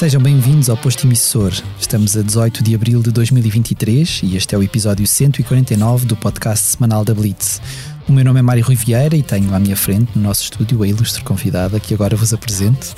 Sejam bem-vindos ao Posto Emissor. Estamos a 18 de abril de 2023 e este é o episódio 149 do podcast semanal da Blitz. O meu nome é Mário Rui Vieira e tenho à minha frente, no nosso estúdio, a ilustre convidada que agora vos apresento.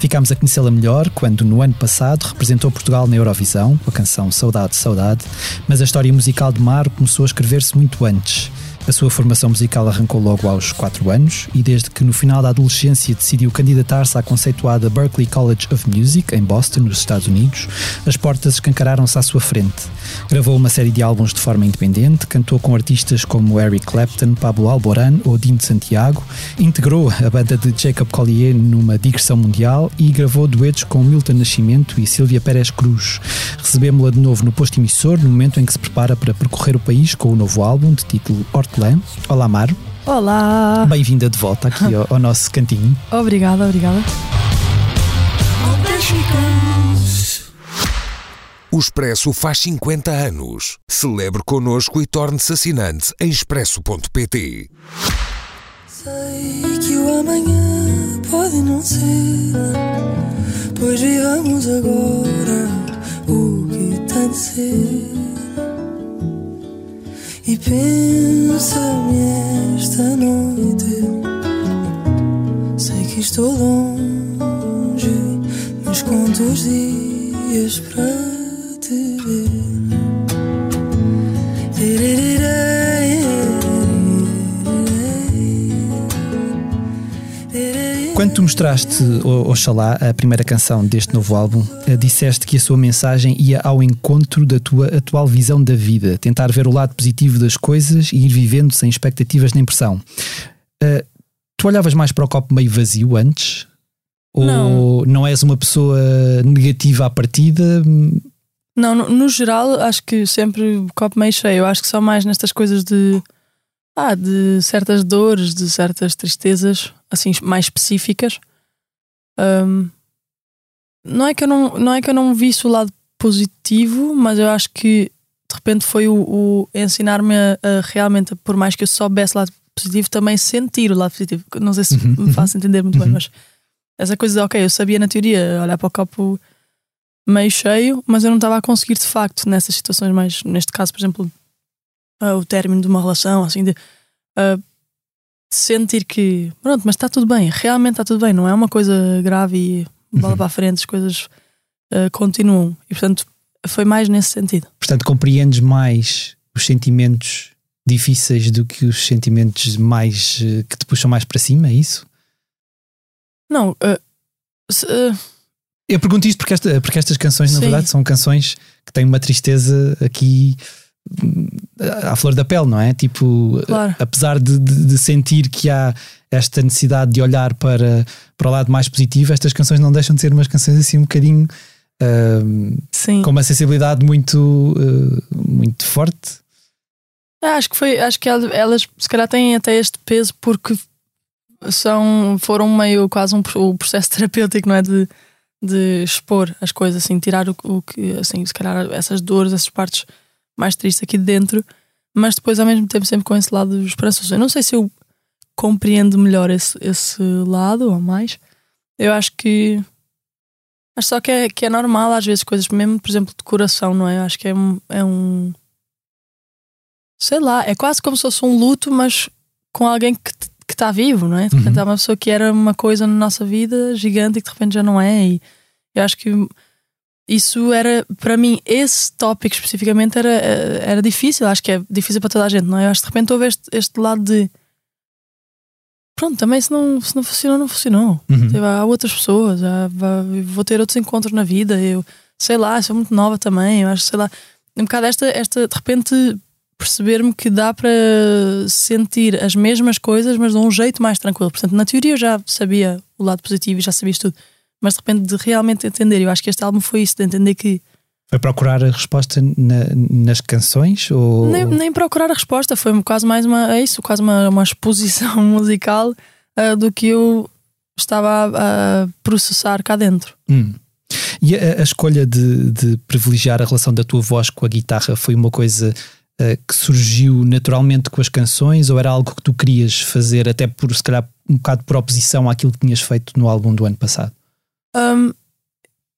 Ficámos a conhecê-la melhor quando, no ano passado, representou Portugal na Eurovisão, com a canção Saudade, Saudade, mas a história musical de Maro começou a escrever-se muito antes. A sua formação musical arrancou logo aos 4 anos e, desde que no final da adolescência decidiu candidatar-se à conceituada Berklee College of Music, em Boston, nos Estados Unidos, as portas escancararam-se à sua frente. Gravou uma série de álbuns de forma independente, cantou com artistas como Eric Clapton, Pablo Alboran ou Dino Santiago, integrou a banda de Jacob Collier numa digressão mundial e gravou duetos com Milton Nascimento e Silvia Pérez Cruz. Recebemos-la de novo no posto emissor no momento em que se prepara para percorrer o país com o novo álbum de título Olá, Maro. Olá! Bem-vinda de volta aqui ao, ao nosso cantinho. Obrigada, obrigada. O Expresso faz 50 anos. Celebre connosco e torne-se assinante em expresso.pt. Sei que o amanhã pode não ser, pois vivamos agora o que tem de ser. E pensa-me esta noite, sei que estou longe, mas conto os dias para te ver. Quando tu mostraste, Oxalá, a primeira canção deste novo álbum, eh, disseste que a sua mensagem ia ao encontro da tua atual visão da vida, tentar ver o lado positivo das coisas e ir vivendo sem expectativas nem pressão. Eh, tu olhavas mais para o copo meio vazio antes? Ou Não. não és uma pessoa negativa à partida? Não, no, no geral, acho que sempre o copo meio cheio. Eu acho que só mais nestas coisas de. Ah, de certas dores, de certas tristezas, assim, mais específicas. Hum, não, é que eu não, não é que eu não visse o lado positivo, mas eu acho que de repente foi o, o ensinar-me a, a realmente, por mais que eu soubesse o lado positivo, também sentir o lado positivo. Não sei se Uhum, me faço entender muito bem, Uhum. mas essa coisa de, ok, eu sabia na teoria olhar para o copo meio cheio, mas eu não estava a conseguir de facto nessas situações mais, neste caso, por exemplo, ah, o término de uma relação, assim, de ah, sentir que, pronto, mas está tudo bem, realmente está tudo bem, não é uma coisa grave e bola Uhum. para a frente, as coisas ah, continuam. E portanto, foi mais nesse sentido. Portanto, compreendes mais os sentimentos difíceis do que os sentimentos mais que te puxam mais para cima, é isso? Não, se- Eu pergunto isto porque, esta- porque estas canções, na Sim. verdade, são canções que têm uma tristeza aqui hum, à flor da pele, não é? Tipo, Claro. apesar de, de- de sentir que há esta necessidade de olhar para, para o lado mais positivo, estas canções não deixam de ser umas canções assim um bocadinho sim. com uma sensibilidade muito, uh, muito forte. Ah, Acho que foi, acho que el- elas se calhar têm até este peso porque são, foram meio quase um o processo terapêutico, não é? De, de expor as coisas, assim, tirar o, o que, assim, se calhar essas dores, essas partes mais tristes aqui de dentro, mas depois ao mesmo tempo sempre com esse lado esperançoso. Eu não sei se eu compreendo melhor esse, esse lado ou mais. Eu acho que acho só que é, que é normal às vezes coisas, mesmo por exemplo de coração, não é? Acho que é um, é um sei lá, é quase como se fosse um luto, mas com alguém que que está vivo, não é? De repente Uhum. há uma pessoa que era uma coisa na nossa vida gigante e que de repente já não é. E eu acho que isso era, para mim, esse tópico especificamente era, era difícil. Acho que é difícil para toda a gente, não é? Eu acho que de repente houve este, este lado de pronto, também se não, se não funcionou, não funcionou. Uhum. Tipo, há outras pessoas, há- vou ter outros encontros na vida. Eu sei lá, sou muito nova também. Eu acho, sei lá, um bocado esta, esta de repente perceber-me que dá para sentir as mesmas coisas, mas de um jeito mais tranquilo. Portanto, na teoria eu já sabia o lado positivo e já sabia isto tudo, mas de repente de realmente entender. Eu acho que este álbum foi isso, de entender que Foi procurar a resposta na- nas canções? Ou... nem, nem procurar a resposta, foi quase mais uma, é isso, quase uma, uma exposição musical ah, do que eu estava a, a processar cá dentro. Hum. E a, a escolha de, de, privilegiar a relação da tua voz com a guitarra foi uma coisa uh, que surgiu naturalmente com as canções ou era algo que tu querias fazer até por, se calhar, um bocado por oposição àquilo que tinhas feito no álbum do ano passado? Um,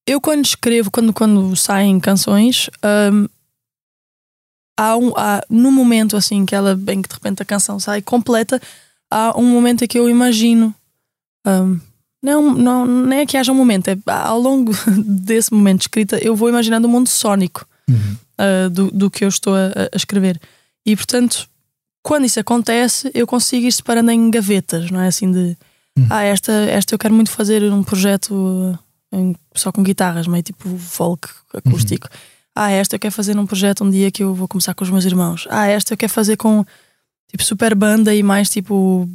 eu quando escrevo, quando, quando saem canções, um, há um, há, no momento assim que ela bem que de repente a canção sai completa, há um momento em que eu imagino. Um, não, não, nem é que haja um momento, é ao longo desse momento de escrita eu vou imaginando o um mundo sónico uhum. uh, do, do que eu estou a, a, escrever. E portanto, quando isso acontece, eu consigo ir separando em gavetas, não é assim de uhum. ah, esta, esta eu quero muito fazer um projeto em, só com guitarras, meio tipo folk acústico. Uhum. Ah, esta eu quero fazer num projeto um dia que eu vou começar com os meus irmãos. Ah, esta eu quero fazer com tipo super banda e mais tipo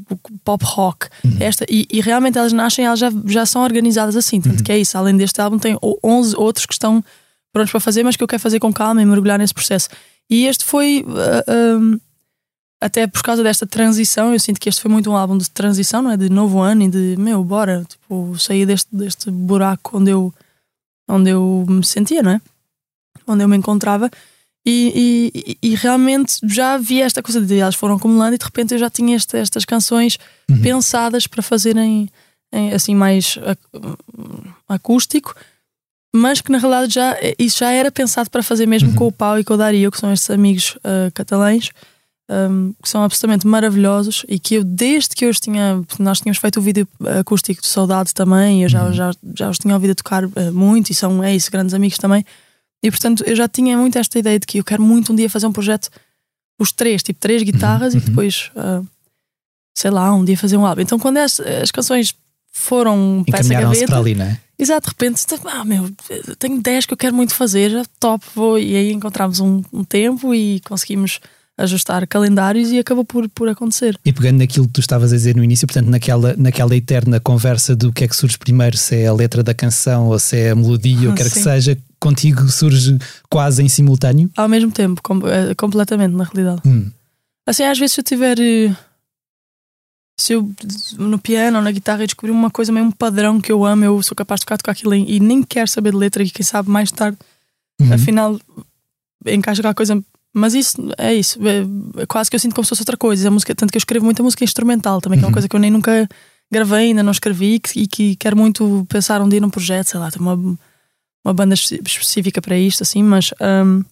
pop rock. Uhum. Esta, e, e, realmente elas nascem, elas já, já são organizadas assim. Tanto uhum. que é isso. Além deste álbum, tem 11 outros que estão prontos para fazer, mas que eu quero fazer com calma e mergulhar nesse processo. E este foi. Uh, uh, até por causa desta transição, eu sinto que este foi muito um álbum de transição, não é? De novo ano e de meu, bora, tipo, sair deste, deste buraco onde eu, onde eu me sentia, não é? Onde eu me encontrava. E, e, e, realmente já havia esta coisa de elas foram acumulando e de repente eu já tinha esta, estas canções uhum. pensadas para fazerem em, assim mais acústico, mas que na realidade já, isso já era pensado para fazer mesmo uhum. com o Pau e com o Dario, que são estes amigos uh, catalães. Um, que são absolutamente maravilhosos e que eu, desde que eu os tinha, nós tínhamos feito o vídeo acústico de Saudade também, eu já, uhum. já, já os tinha ouvido tocar uh, muito e são, é isso, grandes amigos também. E portanto eu já tinha muito esta ideia de que eu quero muito um dia fazer um projeto, os três, tipo três guitarras uhum. e depois, uh, sei lá, um dia fazer um álbum. Então quando as, as canções foram para essa gaveta. para ali, não é? Exato, de repente, ah, meu, tenho 10 que eu quero muito fazer, top, vou. E aí encontramos um, um tempo e conseguimos ajustar calendários e acabou por, por acontecer. E pegando naquilo que tu estavas a dizer no início, portanto, naquela, naquela eterna conversa do que é que surge primeiro, se é a letra da canção ou se é a melodia, ou quer que seja, contigo surge quase em simultâneo? Ao mesmo tempo, com, é, completamente, na realidade. Hum. Assim, às vezes se eu tiver. Eh, se eu no piano ou na guitarra descobrir uma coisa, meio um padrão que eu amo, eu sou capaz de tocar, tocar aquilo e nem quero saber de letra, e quem sabe mais tarde, uhum. afinal, encaixa aquela coisa mas isso é isso. É, é quase que eu sinto como se fosse outra coisa. A música, tanto que eu escrevo muita música instrumental também, que é uma uhum. coisa que eu nem nunca gravei, ainda não escrevi e que, e que quero muito pensar um dia num projeto, sei lá, ter uma, uma banda específica para isto, assim, mas. Um,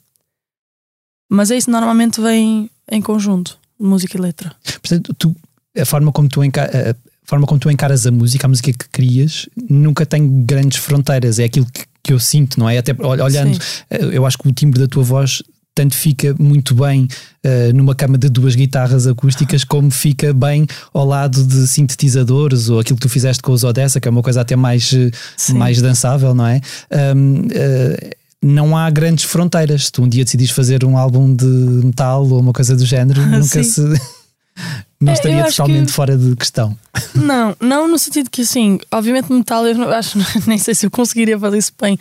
mas é isso, normalmente vem em conjunto, música e letra. Portanto, tu, a forma como tu encaras. A forma como tu encaras a música, a música que crias, nunca tem grandes fronteiras. É aquilo que, que eu sinto, não é? Até olhando, Sim. eu acho que o timbre da tua voz tanto fica muito bem uh, numa cama de duas guitarras acústicas, como fica bem ao lado de sintetizadores ou aquilo que tu fizeste com os Odessa, que é uma coisa até mais, eh, mais dançável, não é? Um, uh, eh, não há grandes fronteiras. Se tu um dia decidis fazer um álbum de metal ou uma coisa do género, ah, nunca sim. se. não é, estaria totalmente que... fora de questão. Não, não no sentido que assim, obviamente metal eu não, acho, nem sei se eu conseguiria fazer isso bem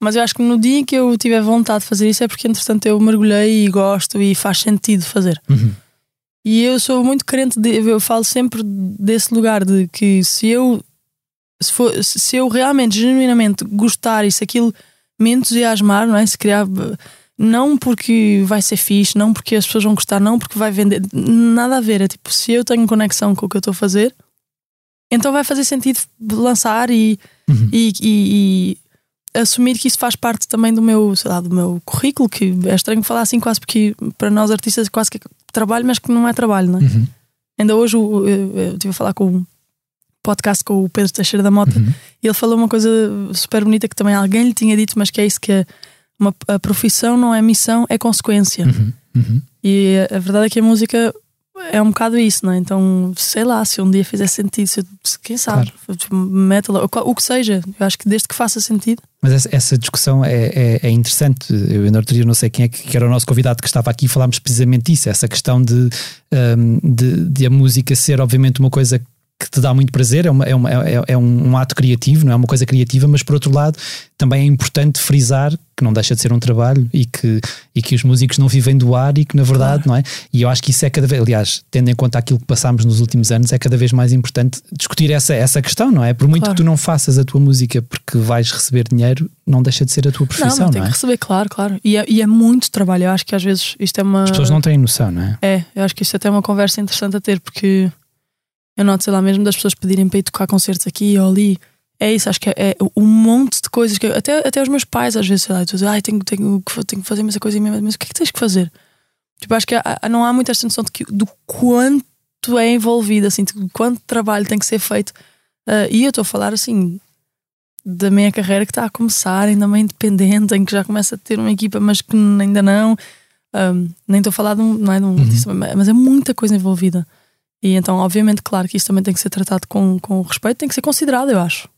mas eu acho que no dia que eu tiver vontade de fazer isso é porque, entretanto, eu mergulhei e gosto e faz sentido fazer. Uhum. E eu sou muito crente, de, eu falo sempre desse lugar de que se eu, se, for, se eu realmente, genuinamente gostar e se aquilo me entusiasmar, não é? Se criar. Não porque vai ser fixe, não porque as pessoas vão gostar, não porque vai vender. Nada a ver. É tipo, se eu tenho conexão com o que eu estou a fazer, então vai fazer sentido lançar e, uhum. e, e, assumir que isso faz parte também do meu, sei lá, do meu currículo, que é estranho falar assim quase porque para nós artistas quase que é trabalho, mas que não é trabalho, não é? Uhum. Ainda hoje eu, eu, estive a falar com um podcast com o Pedro Teixeira da Mota uhum. e ele falou uma coisa super bonita que também alguém lhe tinha dito, mas que é isso que é uma, a profissão não é missão, é consequência. Uhum. Uhum. E a, a verdade é que a música é um bocado isso, não é? Então, sei lá, se um dia fizer sentido, se, quem sabe, claro. O, que seja, eu acho que desde que faça sentido. Mas essa, essa discussão é, é, é, interessante. Eu, no outro dia, não sei quem é que, que, era o nosso convidado que estava aqui, falámos precisamente isso, essa questão de, um, de, de, a música ser, obviamente, uma coisa que te dá muito prazer, é, uma, é, uma, é, é um, um, ato criativo, não é uma coisa criativa, mas por outro lado também é importante frisar que não deixa de ser um trabalho e que, e que os músicos não vivem do ar e que na verdade, claro. não é? E eu acho que isso é cada vez, aliás, tendo em conta aquilo que passámos nos últimos anos, é cada vez mais importante discutir essa, essa questão, não é? Por muito claro. que tu não faças a tua música porque vais receber dinheiro, não deixa de ser a tua profissão, não, não, tem não é? que receber, claro, claro. E é, e é muito trabalho, eu acho que às vezes isto é uma. As pessoas não têm noção, não é? É, eu acho que isto até é uma conversa interessante a ter porque eu noto, sei lá, mesmo das pessoas pedirem para ir tocar concertos aqui ou ali. É isso, acho que é, é um monte de coisas que até, até os meus pais às vezes, sei lá, tu dizes, ai, tenho, tenho, tenho que fazer essa coisa mesmo, mas o que é que tens que fazer? Tipo, acho que há, não há muita esta noção de que, do quanto é envolvido, assim, de quanto trabalho tem que ser feito. Uh, e eu estou a falar assim da minha carreira que está a começar, ainda meio independente, em que já começa a ter uma equipa, mas que ainda não. Um, nem estou a falar de um, não é, de um uhum. mas é muita coisa envolvida. E então, obviamente, claro que isso também tem que ser tratado com, com respeito, tem que ser considerado, eu acho.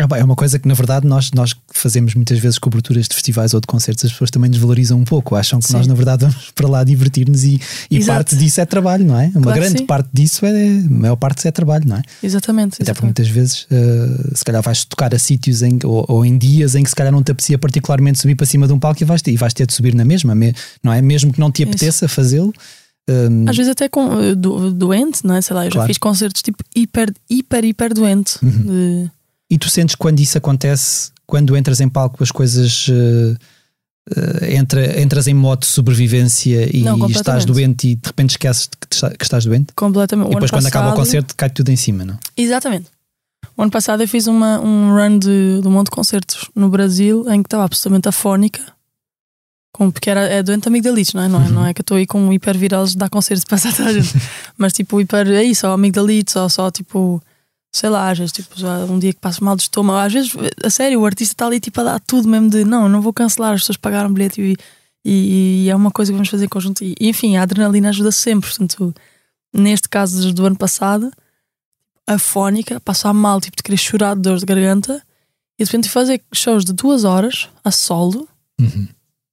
É, é uma coisa que, na verdade, nós, nós fazemos muitas vezes coberturas de festivais ou de concertos, as pessoas também nos valorizam um pouco, acham que sim. nós, na verdade, vamos para lá divertir-nos e, e parte disso é trabalho, não é? Uma claro grande parte disso é, a maior parte é trabalho, não é? Exatamente. Até porque muitas vezes, uh, se calhar, vais tocar a sítios em, ou, ou, em dias em que se calhar não te apetecia particularmente subir para cima de um palco e vais, e vais ter de subir na mesma, não é? Mesmo que não te apeteça fazê-lo. Um... Às vezes até com, uh, do, doente, não é? Sei lá, eu claro. já fiz concertos tipo hiper, hiper, hiper doente. Uhum. De... E tu sentes quando isso acontece, quando entras em palco, as coisas. Uh, uh, entra, entras em modo de sobrevivência e não, estás doente e de repente esqueces que, que estás doente? Completamente. E depois, quando acaba o concerto, cai tudo em cima, não? Exatamente. O ano passado eu fiz uma, um run de, de um monte de concertos no Brasil em que estava absolutamente afónica com, porque era, é doente amigdalite, não é? Não é, não é que eu estou aí com um hipervirose de dar concertos para passar toda a gente. Mas tipo, hiper é isso, ou amigdalite, ou só tipo, sei lá, às vezes tipo, um dia que passo mal de estômago, às vezes, a sério, o artista está ali tipo a dar tudo mesmo de não, não vou cancelar, as pessoas pagaram bilhete e, e, e, é uma coisa que vamos fazer em conjunto. E, enfim, a adrenalina ajuda sempre. Portanto, neste caso do ano passado, a fónica, passar mal, tipo, de querer chorar de dor de garganta e de repente fazer shows de duas horas a solo. Uhum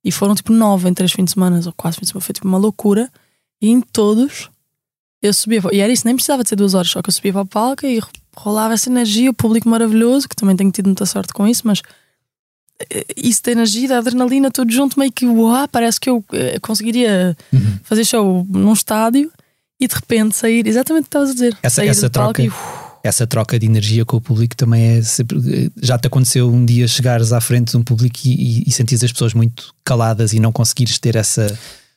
e foram tipo nove em três fins de semana, ou quase fins de semana, foi tipo uma loucura. E em todos eu subia, e era isso, nem precisava de ser duas horas, só que eu subia para a palca e rolava essa energia, o público maravilhoso, que também tenho tido muita sorte com isso, mas eh, isso da energia, da adrenalina, tudo junto, meio que uau, parece que eu eh, conseguiria uhum. fazer show num estádio e de repente sair, exatamente o que estavas a dizer. Essa, essa troca. E, essa troca de energia com o público também é sempre, já te aconteceu um dia chegares à frente de um público e, e, e sentires as pessoas muito caladas e não conseguires ter essa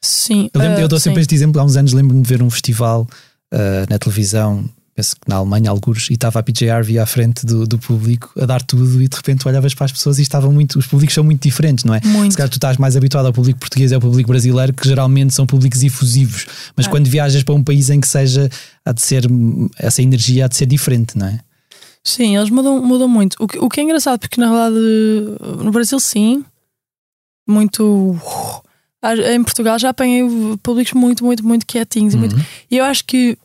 sim eu, lembro, uh, eu dou sempre sim. este exemplo há uns anos lembro-me de ver um festival uh, na televisão penso que na Alemanha, alguns, e estava a PJ Harvey à frente do, do público a dar tudo e de repente olhavas para as pessoas e estavam muito, os públicos são muito diferentes, não é? Muito. Se calhar tu estás mais habituado ao público português e ao público brasileiro, que geralmente são públicos efusivos, mas é. quando viajas para um país em que seja, há de ser, essa energia há de ser diferente, não é? Sim, eles mudam, mudam muito. O que, o que é engraçado, porque na verdade no Brasil sim, muito. Em Portugal já apanhei públicos muito, muito, muito quietinhos. Uhum. E, muito, e eu acho que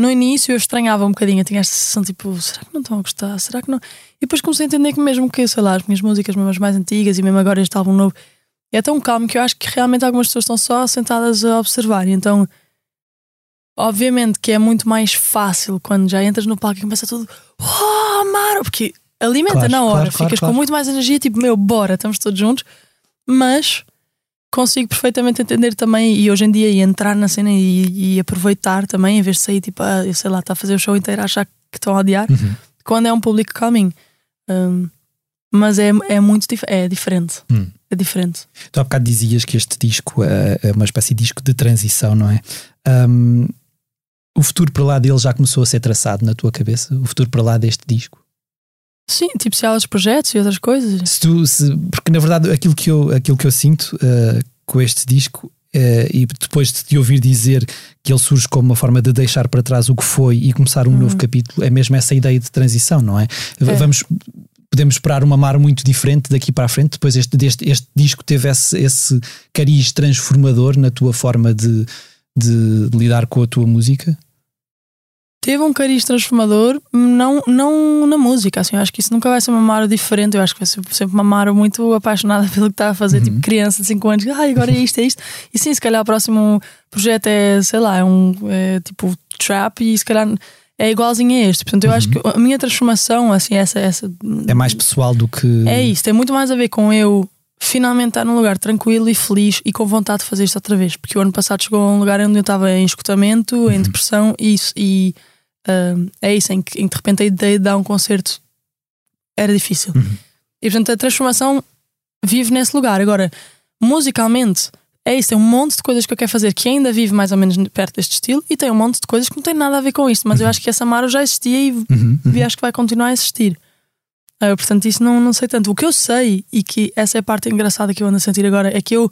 no início eu estranhava um bocadinho, eu tinha esta sensação tipo, será que não estão a gostar? Será que não? E depois comecei a entender que mesmo que, sei lá, as minhas músicas, mesmo as mais antigas e mesmo agora este álbum novo, é tão calmo que eu acho que realmente algumas pessoas estão só sentadas a observar. E então, obviamente que é muito mais fácil quando já entras no palco e começa tudo, oh, Mara, porque alimenta claro, na hora, claro, ficas claro, com muito mais energia, tipo, meu, bora, estamos todos juntos, mas consigo perfeitamente entender também e hoje em dia e entrar na cena e, e, aproveitar também, em vez de sair tipo, ah, eu sei lá, está a fazer o show inteiro achar que estão a odiar, uhum. quando é um público calminho. Um, mas é, é muito dif é diferente. Hum. É diferente. Tu há bocado dizias que este disco é, é uma espécie de disco de transição, não é? Um, o futuro para lá dele já começou a ser traçado na tua cabeça? O futuro para lá deste disco? Sim, tipo se há outros projetos e outras coisas. Se tu, se, porque na verdade aquilo que eu, aquilo que eu sinto uh, com este disco uh, e depois de te ouvir dizer que ele surge como uma forma de deixar para trás o que foi e começar um uhum. novo capítulo, é mesmo essa ideia de transição, não é? é. Vamos podemos esperar uma mar muito diferente daqui para a frente. Depois este, este, este disco teve esse, esse cariz transformador na tua forma de, de lidar com a tua música? Teve um cariz transformador, não, não na música, assim, eu acho que isso nunca vai ser uma Mara diferente, eu acho que vai ser sempre uma Mara muito apaixonada pelo que está a fazer, tipo, uhum. tipo criança de 5 anos, ai, agora é isto, é isto, e sim, se calhar o próximo projeto é, sei lá, é um é, tipo trap, e se calhar é igualzinho a este. Portanto, eu Uhum. acho que a minha transformação, assim, essa, essa É mais pessoal do que. é isso, tem muito mais a ver com eu finalmente estar num lugar tranquilo e feliz e com vontade de fazer isto outra vez. Porque o ano passado chegou a um lugar onde eu estava em escutamento, em depressão e, isso, e ah, é isso, em que, em que de repente a ideia de dar um concerto era difícil. Uhum. E portanto a transformação vive nesse lugar. Agora, musicalmente, é isso, tem um monte de coisas que eu quero fazer que ainda vive mais ou menos perto deste estilo e tem um monte de coisas que não tem nada a ver com isto. Mas eu acho que essa Maro já existia e Uhum, uhum. acho que vai continuar a existir. Ah, portanto, isso não, não sei tanto. O que eu sei, e que essa é a parte engraçada que eu ando a sentir agora, é que eu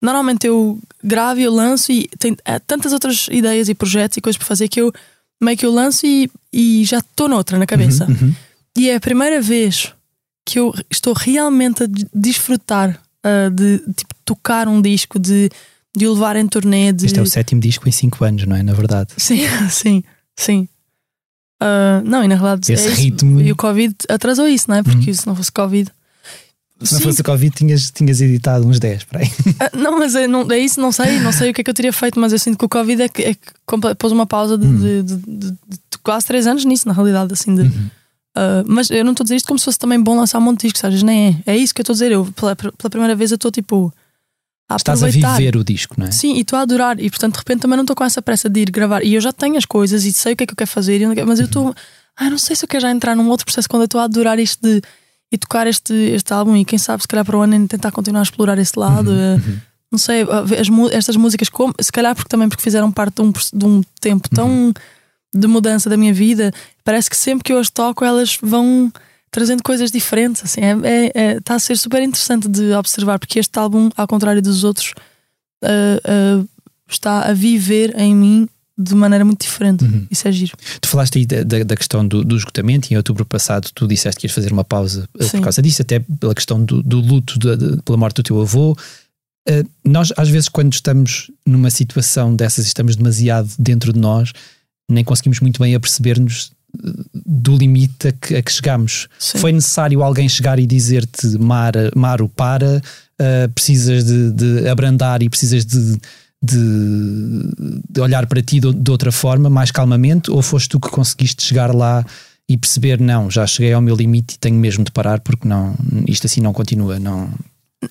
normalmente eu gravo e eu lanço e tem há tantas outras ideias e projetos e coisas para fazer que eu meio que eu lanço e, e já estou noutra na cabeça. Uhum, uhum. E é a primeira vez que eu estou realmente a de- desfrutar ah, de tipo, tocar um disco, de, de o levar em turnê. De... Este é o sétimo disco em 5 anos, não é? Na verdade. Sim, sim, sim. Ah, não, e na realidade Esse é isso. ritmo- E o Covid atrasou isso, não é? Porque Uhum. se não fosse Covid. Se não Sim. fosse o Covid, tinhas, tinhas editado uns 10 para aí. Ah, não, mas é, não, é isso, não sei, não sei o que é que eu teria feito, mas eu sinto que o Covid é que, é que pôs uma pausa de, Hum. de- de- de- quase três anos nisso, na realidade, assim. Uhum. ah, mas eu não estou a dizer isto como se fosse também bom lançar um monte de discos, vezes nem é. É isso que eu estou a dizer. Eu, pela, pela primeira vez, eu estou tipo. A Estás a viver o disco, não é? Sim, e estou a adorar. E portanto, de repente, também não estou com essa pressa de ir gravar. E eu já tenho as coisas e sei o que é que eu quero fazer. Mas eu estou. Ai, não sei se eu quero já entrar num outro processo quando eu estou a adorar isto de. E tocar este, este álbum. E quem sabe, se calhar para o ano, tentar continuar a explorar esse lado. Uhum, eh, Não sei, as, estas músicas, como, se calhar porque também porque fizeram parte de um, de um tempo tão Uhum. de mudança da minha vida. Parece que sempre que eu as toco, elas vão trazendo coisas diferentes. Assim, é, é- é- está a ser super interessante de observar, porque este álbum, ao contrário dos outros, ah, ah, está a viver em mim de maneira muito diferente. Uhum. Isso é giro. Tu falaste aí da, da- da questão do, do esgotamento e em outubro passado tu disseste que ias fazer uma pausa eh, Sim. por causa disso, até pela questão do, do luto de- de- pela morte do teu avô. Eh, nós, às vezes, quando estamos numa situação dessas e estamos demasiado dentro de nós, nem conseguimos muito bem aperceber-nos eh, do limite a que, a que chegamos. Sim. Foi necessário alguém chegar e dizer-te, Mara, Maro, para, eh, precisas de, de abrandar e precisas de, de, de olhar para ti de, de outra forma, mais calmamente, ou foste tu que conseguiste chegar lá e perceber, não, já cheguei ao meu limite e tenho mesmo de parar porque não, isto assim não continua, não.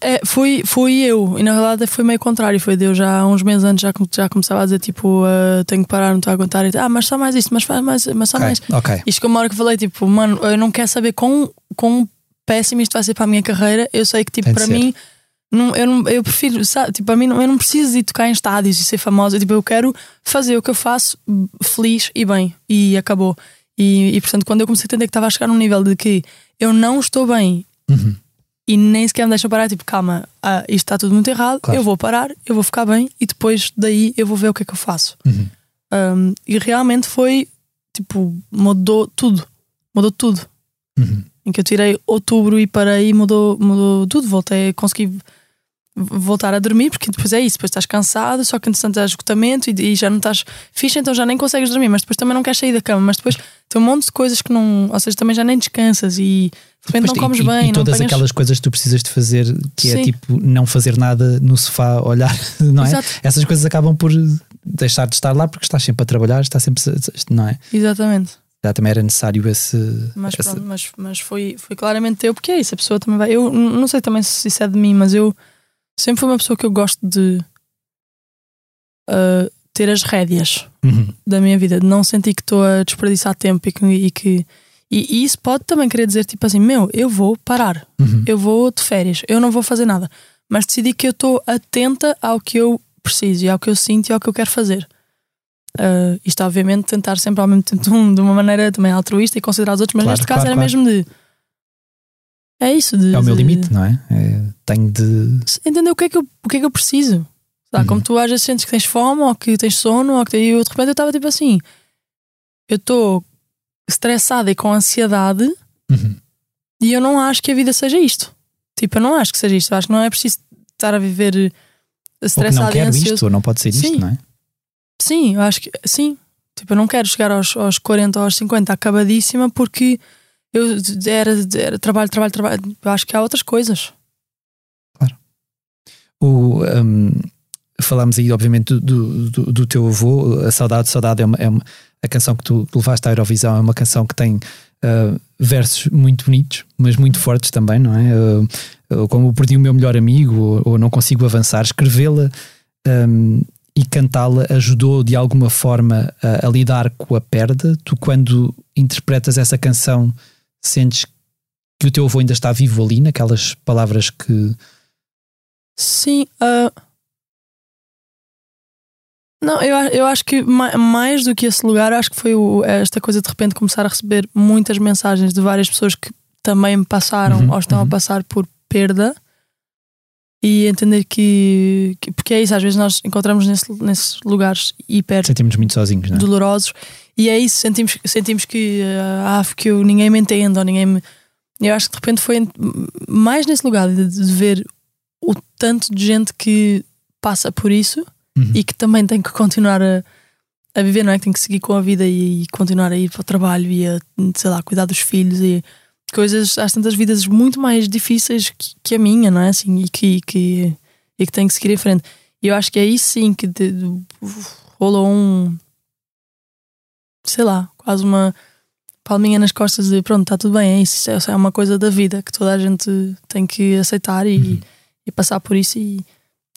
É, fui, fui eu, e na verdade foi meio contrário. Foi Deus já há uns meses antes já, já começava a dizer tipo, ah, tenho que parar, não estou a aguentar. E, ah, mas só mais isto, mas faz mais, mas só Ok, mais. ok. E chegou uma hora que falei, tipo, mano, eu não quero saber quão, quão péssimo isto vai ser para a minha carreira. Eu sei que, tipo, para ser. mim, não, eu, não, eu prefiro, sabe, tipo, para mim, não, eu não preciso de ir tocar em estádios e ser famosa. Tipo, eu quero fazer o que eu faço feliz e bem. E acabou. E, e portanto, quando eu comecei a entender que estava a chegar num nível de que eu não estou bem Uhum. e nem sequer me deixam parar, tipo, calma, ah, isto está tudo muito errado, Claro. eu vou parar, eu vou ficar bem e depois daí eu vou ver o que é que eu faço. Uhum. Um, e realmente foi tipo, mudou tudo. Mudou tudo. Uhum. Em que eu tirei outubro e parei mudou, mudou tudo. Voltei, consegui voltar a dormir, porque depois é isso, depois estás cansado, só que entretanto há esgotamento e, e já não estás fixe, então já nem consegues dormir, mas depois também não queres sair da cama, mas depois tem um monte de coisas que não, ou seja, também já nem descansas e de repente não Pois, comes e, bem, e todas não apanhas... aquelas coisas que tu precisas de fazer, que é Sim. tipo não fazer nada no sofá, olhar, não é? Exato. Essas coisas acabam por deixar de estar lá porque estás sempre a trabalhar, está sempre, não é? Exatamente. Já também era necessário esse. Mas, esse- pronto, mas, mas foi, foi claramente eu, porque é isso, a pessoa também vai. Eu não sei também se isso é de mim, mas eu sempre fui uma pessoa que eu gosto de ah, ter as rédeas Uhum. da minha vida, de não sentir que estou a desperdiçar tempo e que. E, que e, e isso pode também querer dizer, tipo assim, meu, eu vou parar, Uhum. eu vou de férias, eu não vou fazer nada, mas decidi que eu estou atenta ao que eu preciso e ao que eu sinto e ao que eu quero fazer. Ah, isto, obviamente, tentar sempre ao mesmo tempo de de uma maneira também altruísta e considerar os outros, mas Claro, neste caso claro, era claro. mesmo de. É isso, de. É o meu de- limite, não é? É, tenho de. Entender o que é que eu, o que é que eu preciso. Sabe? Uhum. Como tu às vezes sentes que tens fome ou que tens sono, ou que e eu de repente eu estava tipo assim. Eu estou estressada e com ansiedade Uhum. e eu não acho que a vida seja isto. Tipo, eu não acho que seja isto. Eu acho que não é preciso estar a viver que não estressado e quero ansioso. isto, ou não pode ser isto, Sim. não é? Sim, eu acho que sim. Tipo, eu não quero chegar aos, aos 40 ou aos 50 acabadíssima porque eu era, era trabalho, trabalho, trabalho. Acho que há outras coisas. O, um, falámos aí, obviamente, do, do, do, teu avô, a Saudade, Saudade é, uma, é uma, a canção que tu levaste à Eurovisão, é uma canção que tem uh, versos muito bonitos, mas muito fortes também, não é? Uh, como perdi o meu melhor amigo, ou, ou não consigo avançar, escrevê-la um, e cantá-la ajudou de alguma forma a, a, lidar com a perda. Tu, quando interpretas essa canção, sentes que o teu avô ainda está vivo ali, naquelas palavras que. Sim. Uh... Não, eu, eu acho que mais do que esse lugar, acho que foi o, esta coisa de repente começar a receber muitas mensagens de várias pessoas que também me passaram uhum, ou estão uhum. a passar por perda e entender que, que, porque é isso, às vezes nós encontramos nesse, nesses lugares hiper sentimos muito sozinhos, não é? dolorosos e é isso, sentimos, sentimos que ah, que eu, ninguém me entende ou ninguém me eu acho que de repente foi mais nesse lugar de, de ver o tanto de gente que passa por isso uhum. e que também tem que continuar a, a viver, não é? Que tem que seguir com a vida e, e, continuar a ir para o trabalho e a, sei lá, cuidar dos filhos e coisas, às tantas vidas muito mais difíceis que, que a minha, não é? Assim, e que, que, e que tem que seguir em frente. E eu acho que é aí sim que de, de, rolou um, sei lá, quase uma palminha nas costas de pronto, está tudo bem, é isso, é uma coisa da vida que toda a gente tem que aceitar e, uhum. e passar por isso e,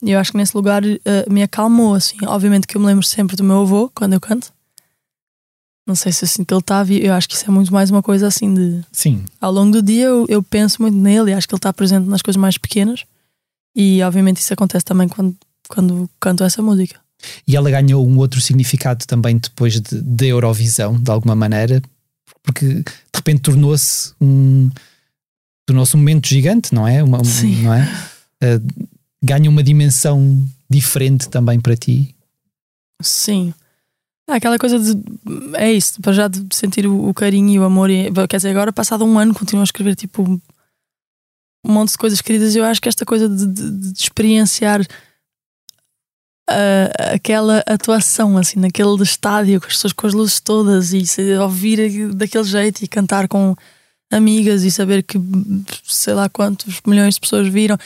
e, eu acho que nesse lugar uh, me acalmou, assim, obviamente que eu me lembro sempre do meu avô quando eu canto não sei se eu sinto que ele está eu acho que isso é muito mais uma coisa assim de Sim. ao longo do dia eu, eu penso muito nele e acho que ele está presente nas coisas mais pequenas e obviamente isso acontece também quando, quando canto essa música e ela ganhou um outro significado também depois de, de Eurovisão, de alguma maneira, porque de repente tornou-se um tornou-se um momento gigante, não é? Uma, Sim. Não é? Uh, ganha uma dimensão diferente também para ti. Sim. Ah, aquela coisa de. É isso, para já de sentir o, o, carinho e o amor. E, quer dizer, agora, passado um ano, continuo a escrever tipo um monte de coisas queridas. Eu acho que esta coisa de, de, de experienciar uh, aquela atuação, assim, naquele estádio, com as pessoas com as luzes todas e se, ouvir daquele jeito e cantar com amigas e saber que sei lá quantos milhões de pessoas viram.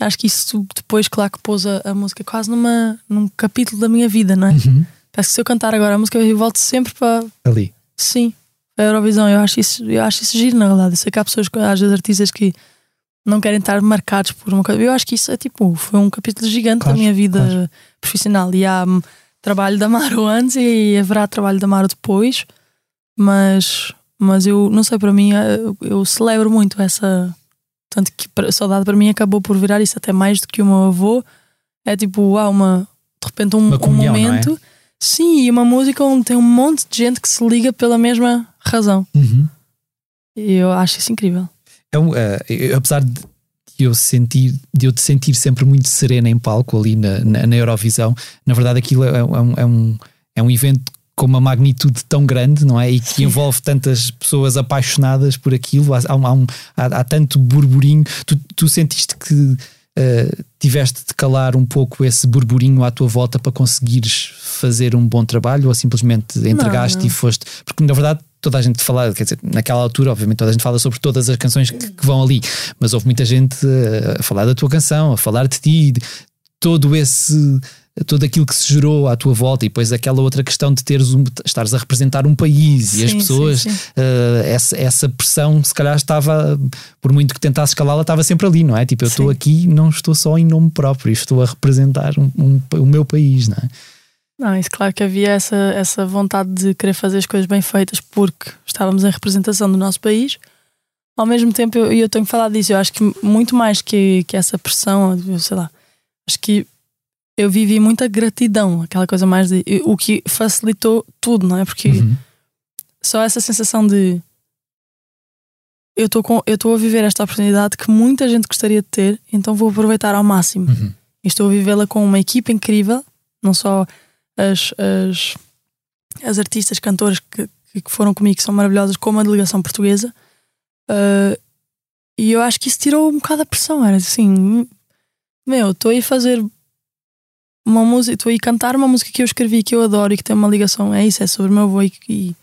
Acho que isso depois, claro, que pôs a, a música quase numa, num capítulo da minha vida, não é? Uhum. Parece que se eu cantar agora a música, eu volto sempre para. Ali. Sim, a Eurovisão. Eu acho isso, eu acho isso giro, na verdade. Eu sei que há pessoas, às vezes, artistas que não querem estar marcados por uma coisa. Eu acho que isso é tipo, foi um capítulo gigante claro, da minha vida claro. profissional. E há hum, trabalho da Maro antes e haverá trabalho da Maro depois, mas, mas eu não sei, para mim, eh, eu, eu celebro muito essa. Tanto que a saudade para mim acabou por virar isso até mais do que o meu avô. É tipo, há uma. De repente, um, comunhão, um é? momento. É? Sim, e uma música onde tem um monte de gente que se liga pela mesma razão. Uhum. E eu acho isso incrível. É um, uh, apesar de eu sentir, de eu te sentir sempre muito serena em palco ali na, na, na Eurovisão, na verdade aquilo é, é, um, é, um, é um evento com uma magnitude tão grande, não é? E que envolve tantas pessoas apaixonadas por aquilo, há, há, um, há, há tanto burburinho. Tu, tu sentiste que uh, tiveste de calar um pouco esse burburinho à tua volta para conseguires fazer um bom trabalho ou simplesmente entregaste não, não. e foste? Porque na verdade toda a gente fala, quer dizer, naquela altura, obviamente, toda a gente fala sobre todas as canções que, que vão ali, mas houve muita gente a, a falar da tua canção, a falar de ti, de todo esse tudo aquilo que se gerou à tua volta e depois aquela outra questão de teres um, estares a representar um país sim, e as pessoas sim, sim. Uh, essa, essa pressão se calhar estava por muito que tentasse escalá-la estava sempre ali, não é? Tipo, eu estou aqui não estou só em nome próprio estou a representar um, um, o meu país, não é? Não, isso claro que havia essa, essa vontade de querer fazer as coisas bem feitas porque estávamos em representação do nosso país. Ao mesmo tempo, eu, eu tenho que falar disso, eu acho que muito mais que, que essa pressão, sei lá, acho que eu vivi muita gratidão, aquela coisa mais de. O que facilitou tudo, não é? Porque uhum. só essa sensação de. Eu estou a viver esta oportunidade que muita gente gostaria de ter, então vou aproveitar ao máximo. Uhum. estou a vivê-la com uma equipa incrível, não só as, as, as artistas, cantoras que, que foram comigo, que são maravilhosas, como a delegação portuguesa. Uh, e eu acho que isso tirou um bocado a pressão. Era assim: meu, estou aí a fazer uma música, estou aí a cantar uma música que eu escrevi, que eu adoro e que tem uma ligação. É isso, é sobre o meu avô e, e,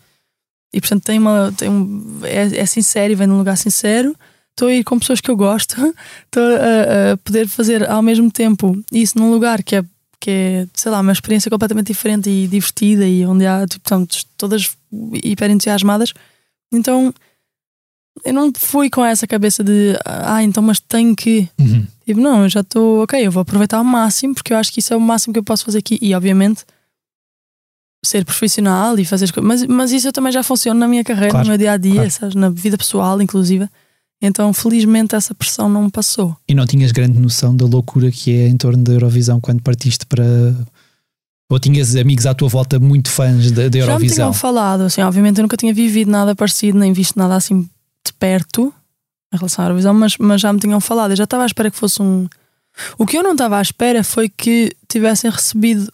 e portanto tem uma. Tem um, é, é sincero e vem num lugar sincero. Estou a ir com pessoas que eu gosto, estou a, a poder fazer ao mesmo tempo isso num lugar que é que é, sei lá, uma experiência completamente diferente e divertida e onde há, tipo, estão todas hiper entusiasmadas. Então eu não fui com essa cabeça de, ah, então, mas tenho que. Uhum. Tipo, não, eu já estou, ok, eu vou aproveitar ao máximo porque eu acho que isso é o máximo que eu posso fazer aqui. E obviamente ser profissional e fazer as coisas. Mas, mas isso eu também já funciona na minha carreira, Claro, no meu dia a dia, claro. sabes, na vida pessoal, inclusive. Então, felizmente, essa pressão não me passou. E não tinhas grande noção da loucura que é em torno da Eurovisão quando partiste para. Ou tinhas amigos à tua volta muito fãs da, da Já me Eurovisão? tinham falado, assim, obviamente eu nunca tinha vivido nada parecido, nem visto nada assim de perto em relação à Eurovisão, mas, mas já me tinham falado. Eu já estava à espera que fosse um. O que eu não estava à espera foi que tivessem recebido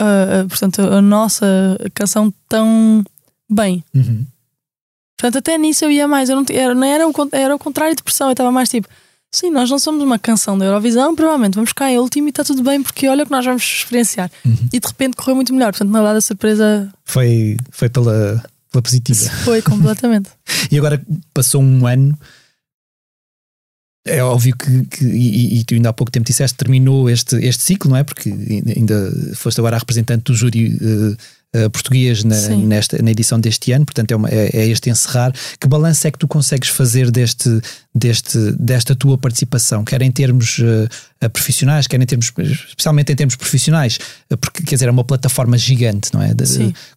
ah, portanto, a nossa canção tão bem. Uhum. Portanto, até nisso eu ia mais. Eu não, era, não era, o, era o contrário de pressão. Eu estava mais tipo, sim, nós não somos uma canção da Eurovisão, provavelmente vamos ficar em último e está tudo bem, porque olha o que nós vamos experienciar. Uhum. E de repente correu muito melhor. Portanto, na verdade, a surpresa Foi, foi pela, pela positiva. foi completamente. E agora passou um ano. É óbvio que, que- e, e tu ainda há pouco tempo disseste, terminou este, este ciclo, não é? Porque ainda foste agora a representante do júri eh, eh, português na, nesta, na edição deste ano, portanto é, uma- é- é este encerrar. Que balanço é que tu consegues fazer deste, deste, desta tua participação, quer em termos eh, profissionais, quer em termos, especialmente em termos profissionais, eh, porque quer dizer, é uma plataforma gigante, não é?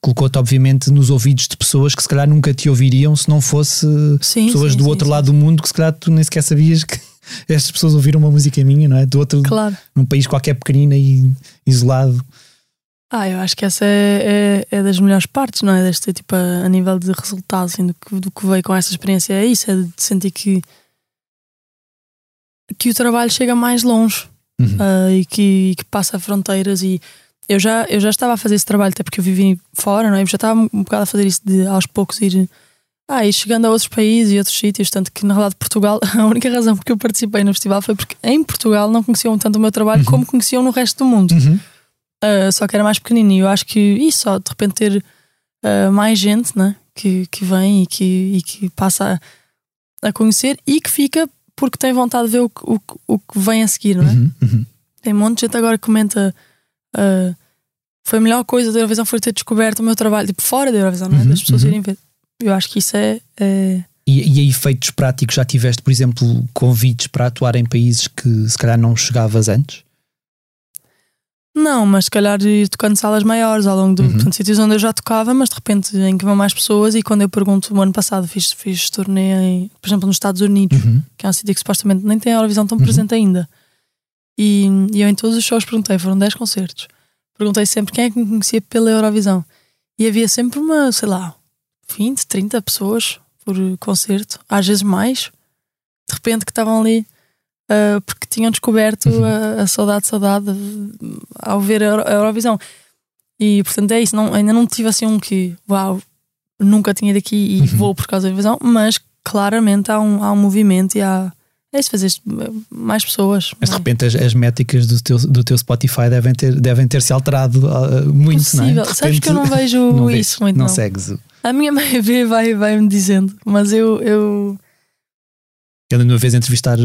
Colocou-te, obviamente, nos ouvidos de pessoas que se calhar nunca te ouviriam se não fosse Sim, pessoas sim, do sim, outro lado do mundo que se calhar tu nem sequer sabias que estas pessoas ouviram uma música minha, não é? Do outro, Claro. num país qualquer pequenino e isolado. Ah, eu acho que essa é, é, é das melhores partes, não é? Deste tipo, a, a nível de resultado, assim, do, que, do que veio com essa experiência. É isso, é de sentir que, que o trabalho chega mais longe. Uhum. ah, e, que, e que passa fronteiras e eu já, eu já estava a fazer esse trabalho até porque eu vivi fora, não é? Eu já estava um bocado a fazer isso de aos poucos ir, ah, ir chegando a outros países e outros sítios, tanto que na realidade Portugal, a única razão porque eu participei no festival foi porque em Portugal não conheciam tanto o meu trabalho como conheciam no resto do mundo, Uhum. Ah, só que era mais pequenino e eu acho que isso, só de repente ter ah, mais gente né? que, que vem e que, e que passa a, a conhecer e que fica porque tem vontade de ver o, que- o, o que vem a seguir, não é? Uhum. Uhum. Tem um monte de gente agora que comenta. ah, foi a melhor coisa da Eurovisão foi ter descoberto o meu trabalho, tipo, fora da Eurovisão, não é? Uhum, Das pessoas uhum. irem ver. Eu acho que isso é. é- E, e a efeitos práticos já tiveste, por exemplo, convites para atuar em países que se calhar não chegavas antes? Não, mas se calhar ir tocando salas maiores ao longo do. Uhum. Portanto, sítios onde eu já tocava, mas de repente em que vão mais pessoas. E quando eu pergunto, o ano passado fiz, fiz turnê, em, por exemplo, nos Estados Unidos, Uhum. que é um sítio que supostamente nem tem a Eurovisão tão presente ainda. E, e eu em todos os shows perguntei, foram 10 concertos. Perguntei sempre quem é que me conhecia pela Eurovisão. E havia sempre uma, sei lá, 20, 30 pessoas por concerto, às vezes mais, de repente que estavam ali ah, porque tinham descoberto Uhum. a, a saudade, saudade ao ver a, Euro- a Eurovisão. E portanto é isso, não, ainda não tive assim um que, uau, nunca tinha ido aqui e Uhum. vou por causa da Eurovisão, mas claramente há um, há um movimento e há. É isso, fazer mais pessoas. Mas de é? repente as, as métricas do teu, do teu Spotify devem ter, devem ter se alterado ah, muito, Possível. não é? De Sabes que eu não repente- vejo não isso muito. não Não segues. A minha mãe vai, vai me dizendo, mas eu, eu Eu uma vez entrevistar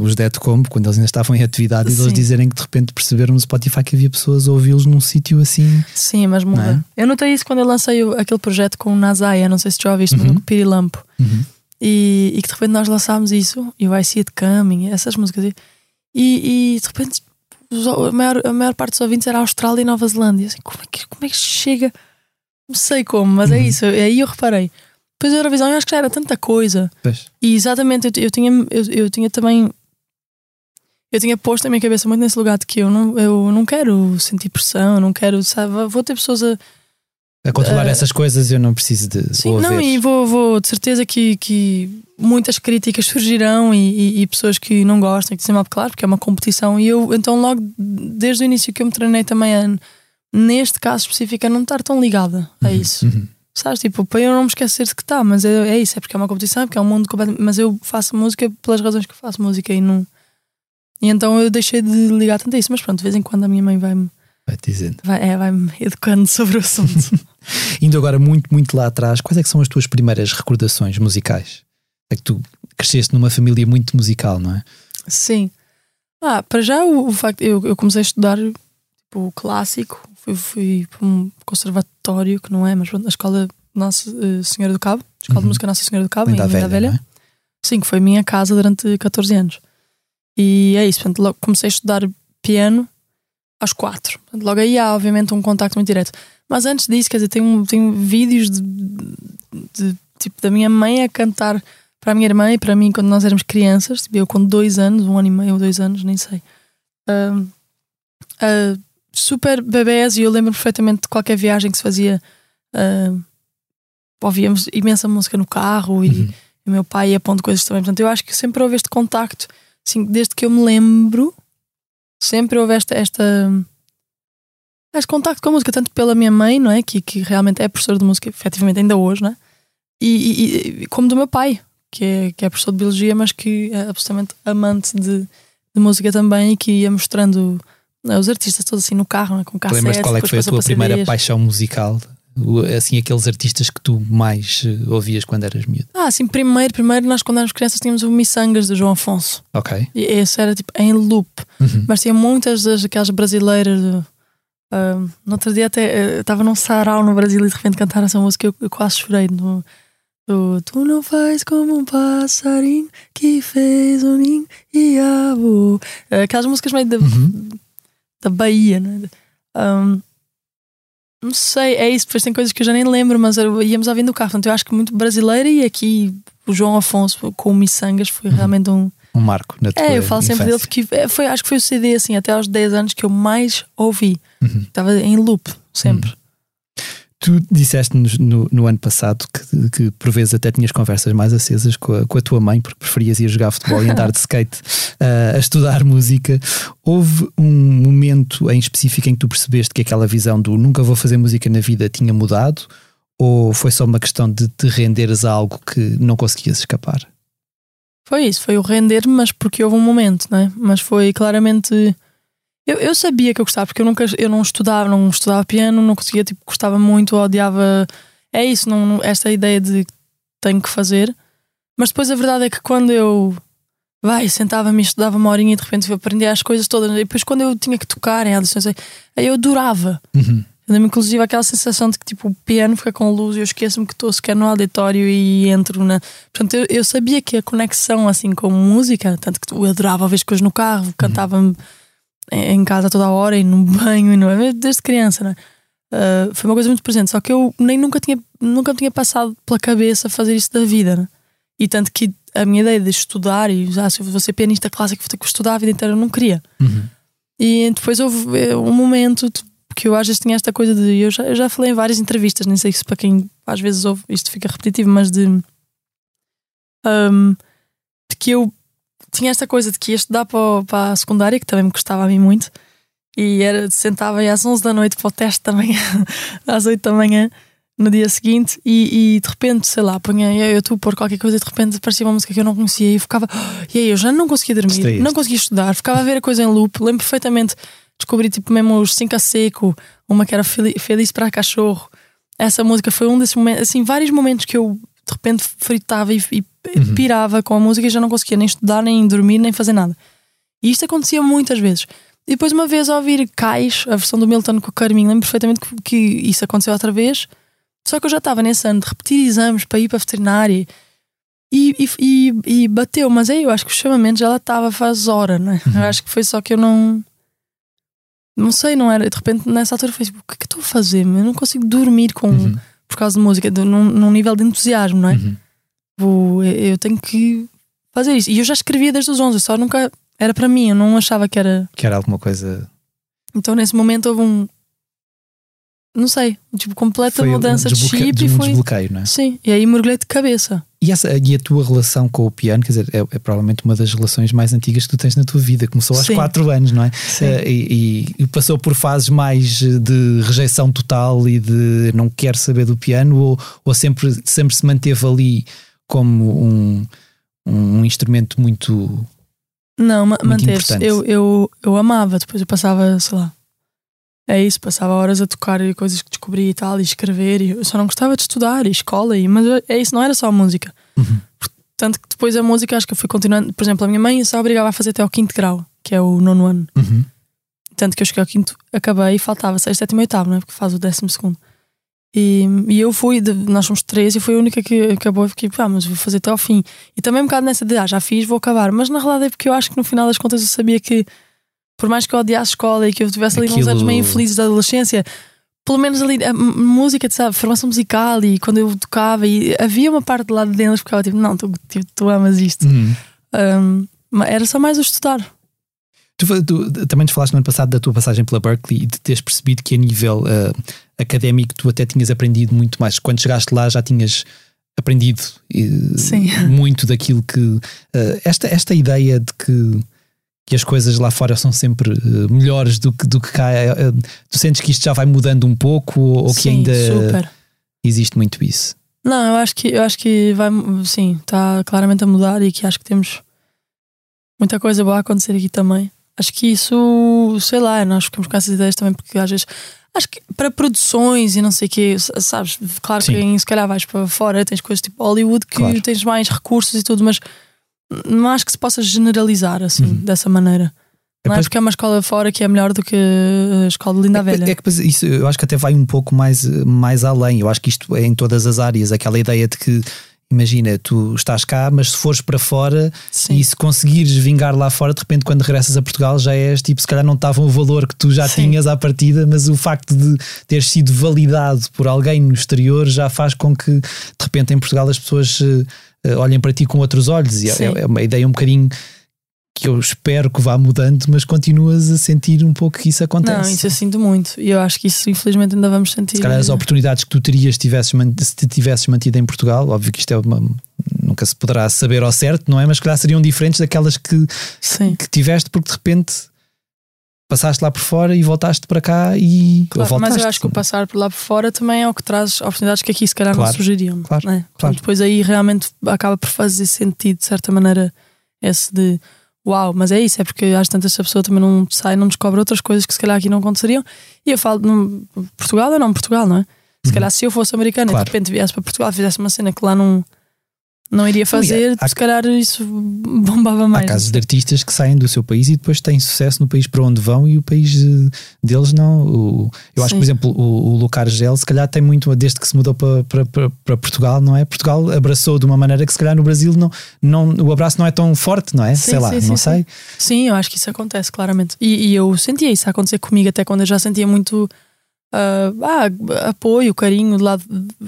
os Dead Combo, quando eles ainda estavam em atividade, e eles Sim. dizerem que de repente perceberam no Spotify que havia pessoas a ouvi-los num sítio assim. sim, mas muda. Não é? Eu notei isso quando eu lancei aquele projeto com o Nazaya, não sei se já ouviste, Uhum. mas no Pirilampo. Uhum. E, e que de repente nós lançámos isso, e o I See It Coming, essas músicas. E, e de repente a, maior, a maior parte dos ouvintes era Austrália e Nova Zelândia. Assim, como, é que, como é que chega? Não sei como, mas é Uhum. isso. Aí eu reparei. Depois a Eurovisão eu acho que já era tanta coisa. Pois. E exatamente, eu, eu tinha, eu, eu tinha também. Eu tinha posto a minha cabeça muito nesse lugar de que eu não, eu não quero sentir pressão, não quero, sabe? Vou ter pessoas a. A controlar Ah, essas coisas eu não preciso de Sim, não, e vou, vou de certeza que, que muitas críticas surgirão e, e- e pessoas que não gostam, que dizem mal, claro, porque é uma competição. E eu, então, logo desde o início que eu me treinei também a, neste caso específico, a não estar tão ligada a isso. Uhum. Sabes? Tipo, para eu não me esquecer de que está, mas é, é isso, é porque é uma competição, é porque é um mundo completamente. Mas eu faço música pelas razões que eu faço música e não. E então eu deixei de ligar tanto a isso, mas pronto, de vez em quando a minha mãe vai-me Vai dizendo. vai, é, vai educando sobre o assunto. Indo agora muito, muito lá atrás, quais é que são as tuas primeiras recordações musicais? É que tu cresceste numa família muito musical, não é? Sim. Ah, para já o, o facto eu, eu comecei a estudar tipo, clássico, fui, fui para um conservatório, que não é, mas pronto, a escola Nossa eh, Senhora do Cabo, Escola de Uhum. Música Nossa Senhora do Cabo, Linda em Linda velha, Velha. é? Sim, que foi a minha casa durante 14 anos. E é isso, portanto, logo comecei a estudar piano aos quatro. Portanto, logo aí há, obviamente, um contacto muito direto. Mas antes disso, quer dizer, tenho, tenho vídeos de, de, tipo, da minha mãe a cantar para a minha irmã e para mim quando nós éramos crianças, tipo, eu com dois anos, um ano e meio ou dois anos, nem sei. Ah, super bebés e eu lembro perfeitamente de qualquer viagem que se fazia. ah, ouvíamos imensa música no carro e Uhum. o meu pai ia pondo coisas também. Portanto, eu acho que sempre houve este contacto, assim, desde que eu me lembro, sempre houve esta. esta este contacto com a música, tanto pela minha mãe, não é? Que, que realmente é professora de música, efetivamente, ainda hoje, não é? E, e- e- como do meu pai, que é, que é professor de biologia, mas que é absolutamente amante de, de música também e que ia mostrando não os artistas todos assim no carro, é? com Tu cassetes. lembras qual é que foi a tua primeira paixão musical? Assim, aqueles artistas que tu mais eh, ouvias quando eras miúdo. Ah, sim, primeiro, primeiro nós quando éramos crianças tínhamos o Missangas de João Afonso. Ok. E esse era tipo em loop. Uhum. Mas tinha muitas das, aquelas brasileiras. ah, no outro dia até eh, estava num sarau no Brasil e de repente cantaram essa música e eu, eu quase chorei. No, do, tu não faz como um passarinho que fez um ninho e abo. Aquelas músicas meio da, Uhum. Da Bahia, né? Ahm, não sei, é isso. Depois tem coisas que eu já nem lembro, mas eu- íamos ouvindo o carro. Portanto, eu acho que muito brasileira e aqui o João Afonso com o Missangas foi realmente um. Um marco na tua É, eu falo sempre dele infância. porque é, foi, acho que foi o CD assim, até aos 10 anos que eu mais ouvi. Uhum. Estava em loop, sempre. Tu disseste-nos no, no ano passado que, que por vezes até tinhas conversas mais acesas com a, com a tua mãe, porque preferias ir jogar futebol e andar de skate uh, a estudar música. Houve um momento em específico em que tu percebeste que aquela visão do nunca vou fazer música na vida tinha mudado? Ou foi só uma questão de te renderes a algo que não conseguias escapar? Foi isso, foi o render, mas porque houve um momento, não é? Mas foi claramente. Eu, eu sabia que eu gostava, porque eu nunca eu não estudava, não estudava piano, não conseguia, tipo, gostava muito, odiava. É isso, não, não- esta ideia de tenho que fazer. Mas depois a verdade é que quando eu vai, sentava-me e estudava uma horinha e de repente eu aprendia as coisas todas. E depois quando eu tinha que tocar em audições, aí eu adorava. Uhum. Eu inclusive aquela sensação de que tipo, o piano fica com luz e eu esqueço-me que estou sequer no auditório e entro na. Portanto, eu, eu sabia que a conexão assim com música, tanto que eu adorava as coisas no carro, cantava-me em casa toda a hora e no banho, e no... desde criança, né? Ah, foi uma coisa muito presente. Só que eu nem nunca tinha, nunca me tinha passado pela cabeça fazer isso da vida, né? E tanto que a minha ideia de estudar e ah, se eu vou ser pianista clássico, vou ter que estudar a vida inteira, eu não queria. Uhum. E depois houve eh, um momento que eu às vezes tinha esta coisa de. Eu já, eu já falei em várias entrevistas, nem sei se para quem às vezes ouve isto fica repetitivo, mas de. ahm, de que eu tinha esta coisa de que ia estudar para, para a secundária, que também me gostava a mim muito, e era, sentava aí às 11 da noite para o teste da manhã, às 8 da manhã, no dia seguinte, e, e de repente, sei lá, punha eu eu estou a pôr qualquer coisa e de repente aparecia uma música que eu não conhecia e eu ficava. E aí eu já não conseguia dormir, não conseguia estudar, ficava a ver a coisa em loop. Lembro perfeitamente, descobri tipo mesmo os 5 a seco, uma que era Fel- Feliz para Cachorro. Essa música foi um desses momentos, assim, vários momentos que eu de repente fritava e, e Uhum. pirava com a música e já não conseguia nem estudar, nem dormir, nem fazer nada. E isto acontecia muitas vezes. E depois, uma vez, ao ouvir Cais, a versão do Milton com o Carminho, lembro perfeitamente que, que isso aconteceu outra vez. Só que eu já estava nesse ano de repetir exames para ir para a veterinária e, e, e, e bateu. Mas aí eu acho que o chamamento já lá estava faz hora, né? Eu acho que foi só que eu não. Não sei, não era. De repente, nessa altura, foi tipo, o que é que eu estou a fazer? Eu não consigo dormir com, Uhum. Por causa de música, de, num, num nível de entusiasmo, não é? Uhum. Vou, eu tenho que fazer isso. E eu já escrevia desde os 11, eu só nunca. Era para mim, eu não achava que era. Que era alguma coisa. Então nesse momento houve um. Não sei, tipo, completa Foi um mudança de desbloque- chip e um foi. desbloqueio, não é? Sim, e aí mergulhei de cabeça. E, essa, e a tua relação com o piano, quer dizer, é, é provavelmente uma das relações mais antigas que tu tens na tua vida. Começou aos Sim. 4 anos, não é? Sim. Eh, e, e passou por fases mais de rejeição total e de não quero saber do piano, ou, ou sempre, sempre se manteve ali como um, um instrumento muito. Não, ma- manteve-se. Eu, eu, eu amava, depois eu passava, sei lá. É isso, passava horas a tocar e coisas que descobri e tal, e escrever. E eu só não gostava de estudar e escola, e, mas é isso, não era só música. Uhum. Tanto que depois a música acho que eu fui continuando. Por exemplo, a minha mãe só obrigava a fazer até ao quinto grau. que é o nono ano. Uhum. Tanto que eu cheguei ao quinto, acabei e faltava sexto, sétimo e oitavo, não é? Porque faz o décimo segundo. E, e eu fui, de- nós somos três, e fui a única que acabou. Eu fiquei, pá, mas vou fazer até ao fim. E também um bocado nessa de, ah, já fiz, vou acabar. Mas na realidade é porque eu acho que no final das contas eu sabia que, por mais que eu odiasse a escola e que eu tivesse ali uns Aquilo- anos meio infelizes da adolescência, pelo menos ali a música, sabe, formação musical e quando eu tocava, e havia uma parte de lá de dentro que ficava tipo, não, tu, tu, tu amas isto. Uhum. Um, era só mais o estudar. Tu, tu também nos falaste no ano passado da tua passagem pela Berkeley e de teres percebido que a nível ah, académico tu até tinhas aprendido muito mais. Quando chegaste lá já tinhas aprendido Sim. muito daquilo que. ah, esta, esta ideia de que, que as coisas lá fora são sempre eh, melhores do que, do que cá. eh, tu sentes que isto já vai mudando um pouco ou, ou que Sim, ainda super. existe muito isso? Não, eu acho que eu acho que vai sim, está claramente a mudar e que acho que temos muita coisa boa a acontecer aqui também. Acho que isso, sei lá, nós ficamos com essas ideias também porque às vezes acho que para produções e não sei o quê, sabes, claro Sim. que se calhar vais para fora, tens coisas tipo Hollywood que Claro. tens mais recursos e tudo, mas não acho que se possa generalizar assim, Uhum. dessa maneira. Não acho que é uma escola fora que é melhor do que a escola de Linda É que- Velha. É que isso eu acho que até vai um pouco mais, mais além. Eu acho que isto é em todas as áreas. Aquela ideia de que, imagina, tu estás cá, mas se fores para fora Sim. e se conseguires vingar lá fora, de repente, quando regressas a Portugal, já és tipo, se calhar não estavam o valor que tu já Sim. tinhas à partida, mas o facto de ter sido validado por alguém no exterior já faz com que, de repente, em Portugal as pessoas eh, olhem para ti com outros olhos. E é, Sim. é uma ideia um bocadinho. Que eu espero que vá mudando, mas continuas a sentir um pouco que isso acontece. Não, isso eu sinto muito. E eu acho que isso infelizmente ainda vamos sentir. Se calhar as oportunidades que tu terias tivesses se te tivesses mantido em Portugal, óbvio que isto é uma. Nunca se poderá saber ao certo, não é? Mas se calhar seriam diferentes daquelas que, Sim. que tiveste, porque de repente passaste lá por fora e voltaste para cá e. Claro, voltaste. mas eu acho que o passar por lá por fora também é o que traz oportunidades que aqui se calhar Claro, não surgiriam. claro, né? Claro. Depois aí realmente acaba por fazer sentido, de certa maneira, esse de uau, mas é isso, é porque às tantas essa pessoa também não sai, não descobre outras coisas que se calhar aqui não aconteceriam. E eu falo de Portugal ou não Portugal, não é? Se calhar se eu fosse americana Uhum. Claro. e de repente viesse para Portugal e fizesse uma cena que lá não, não iria fazer, há- se calhar isso bombava Há mais. casos de artistas que saem do seu país e depois têm sucesso no país para onde vão e o país eh, deles não. O- eu acho que, por exemplo, o, o Luca Argel, se calhar tem muito, desde que se mudou para, para, para, Portugal, não é? Portugal abraçou de uma maneira que se calhar no Brasil não, não, o abraço não é tão forte, não é? Sim, sei lá, sim, não sim. sei. Sim, eu acho que isso acontece claramente. E, e eu sentia isso acontecer comigo até quando eu já sentia muito ah, ah, apoio, carinho do lado,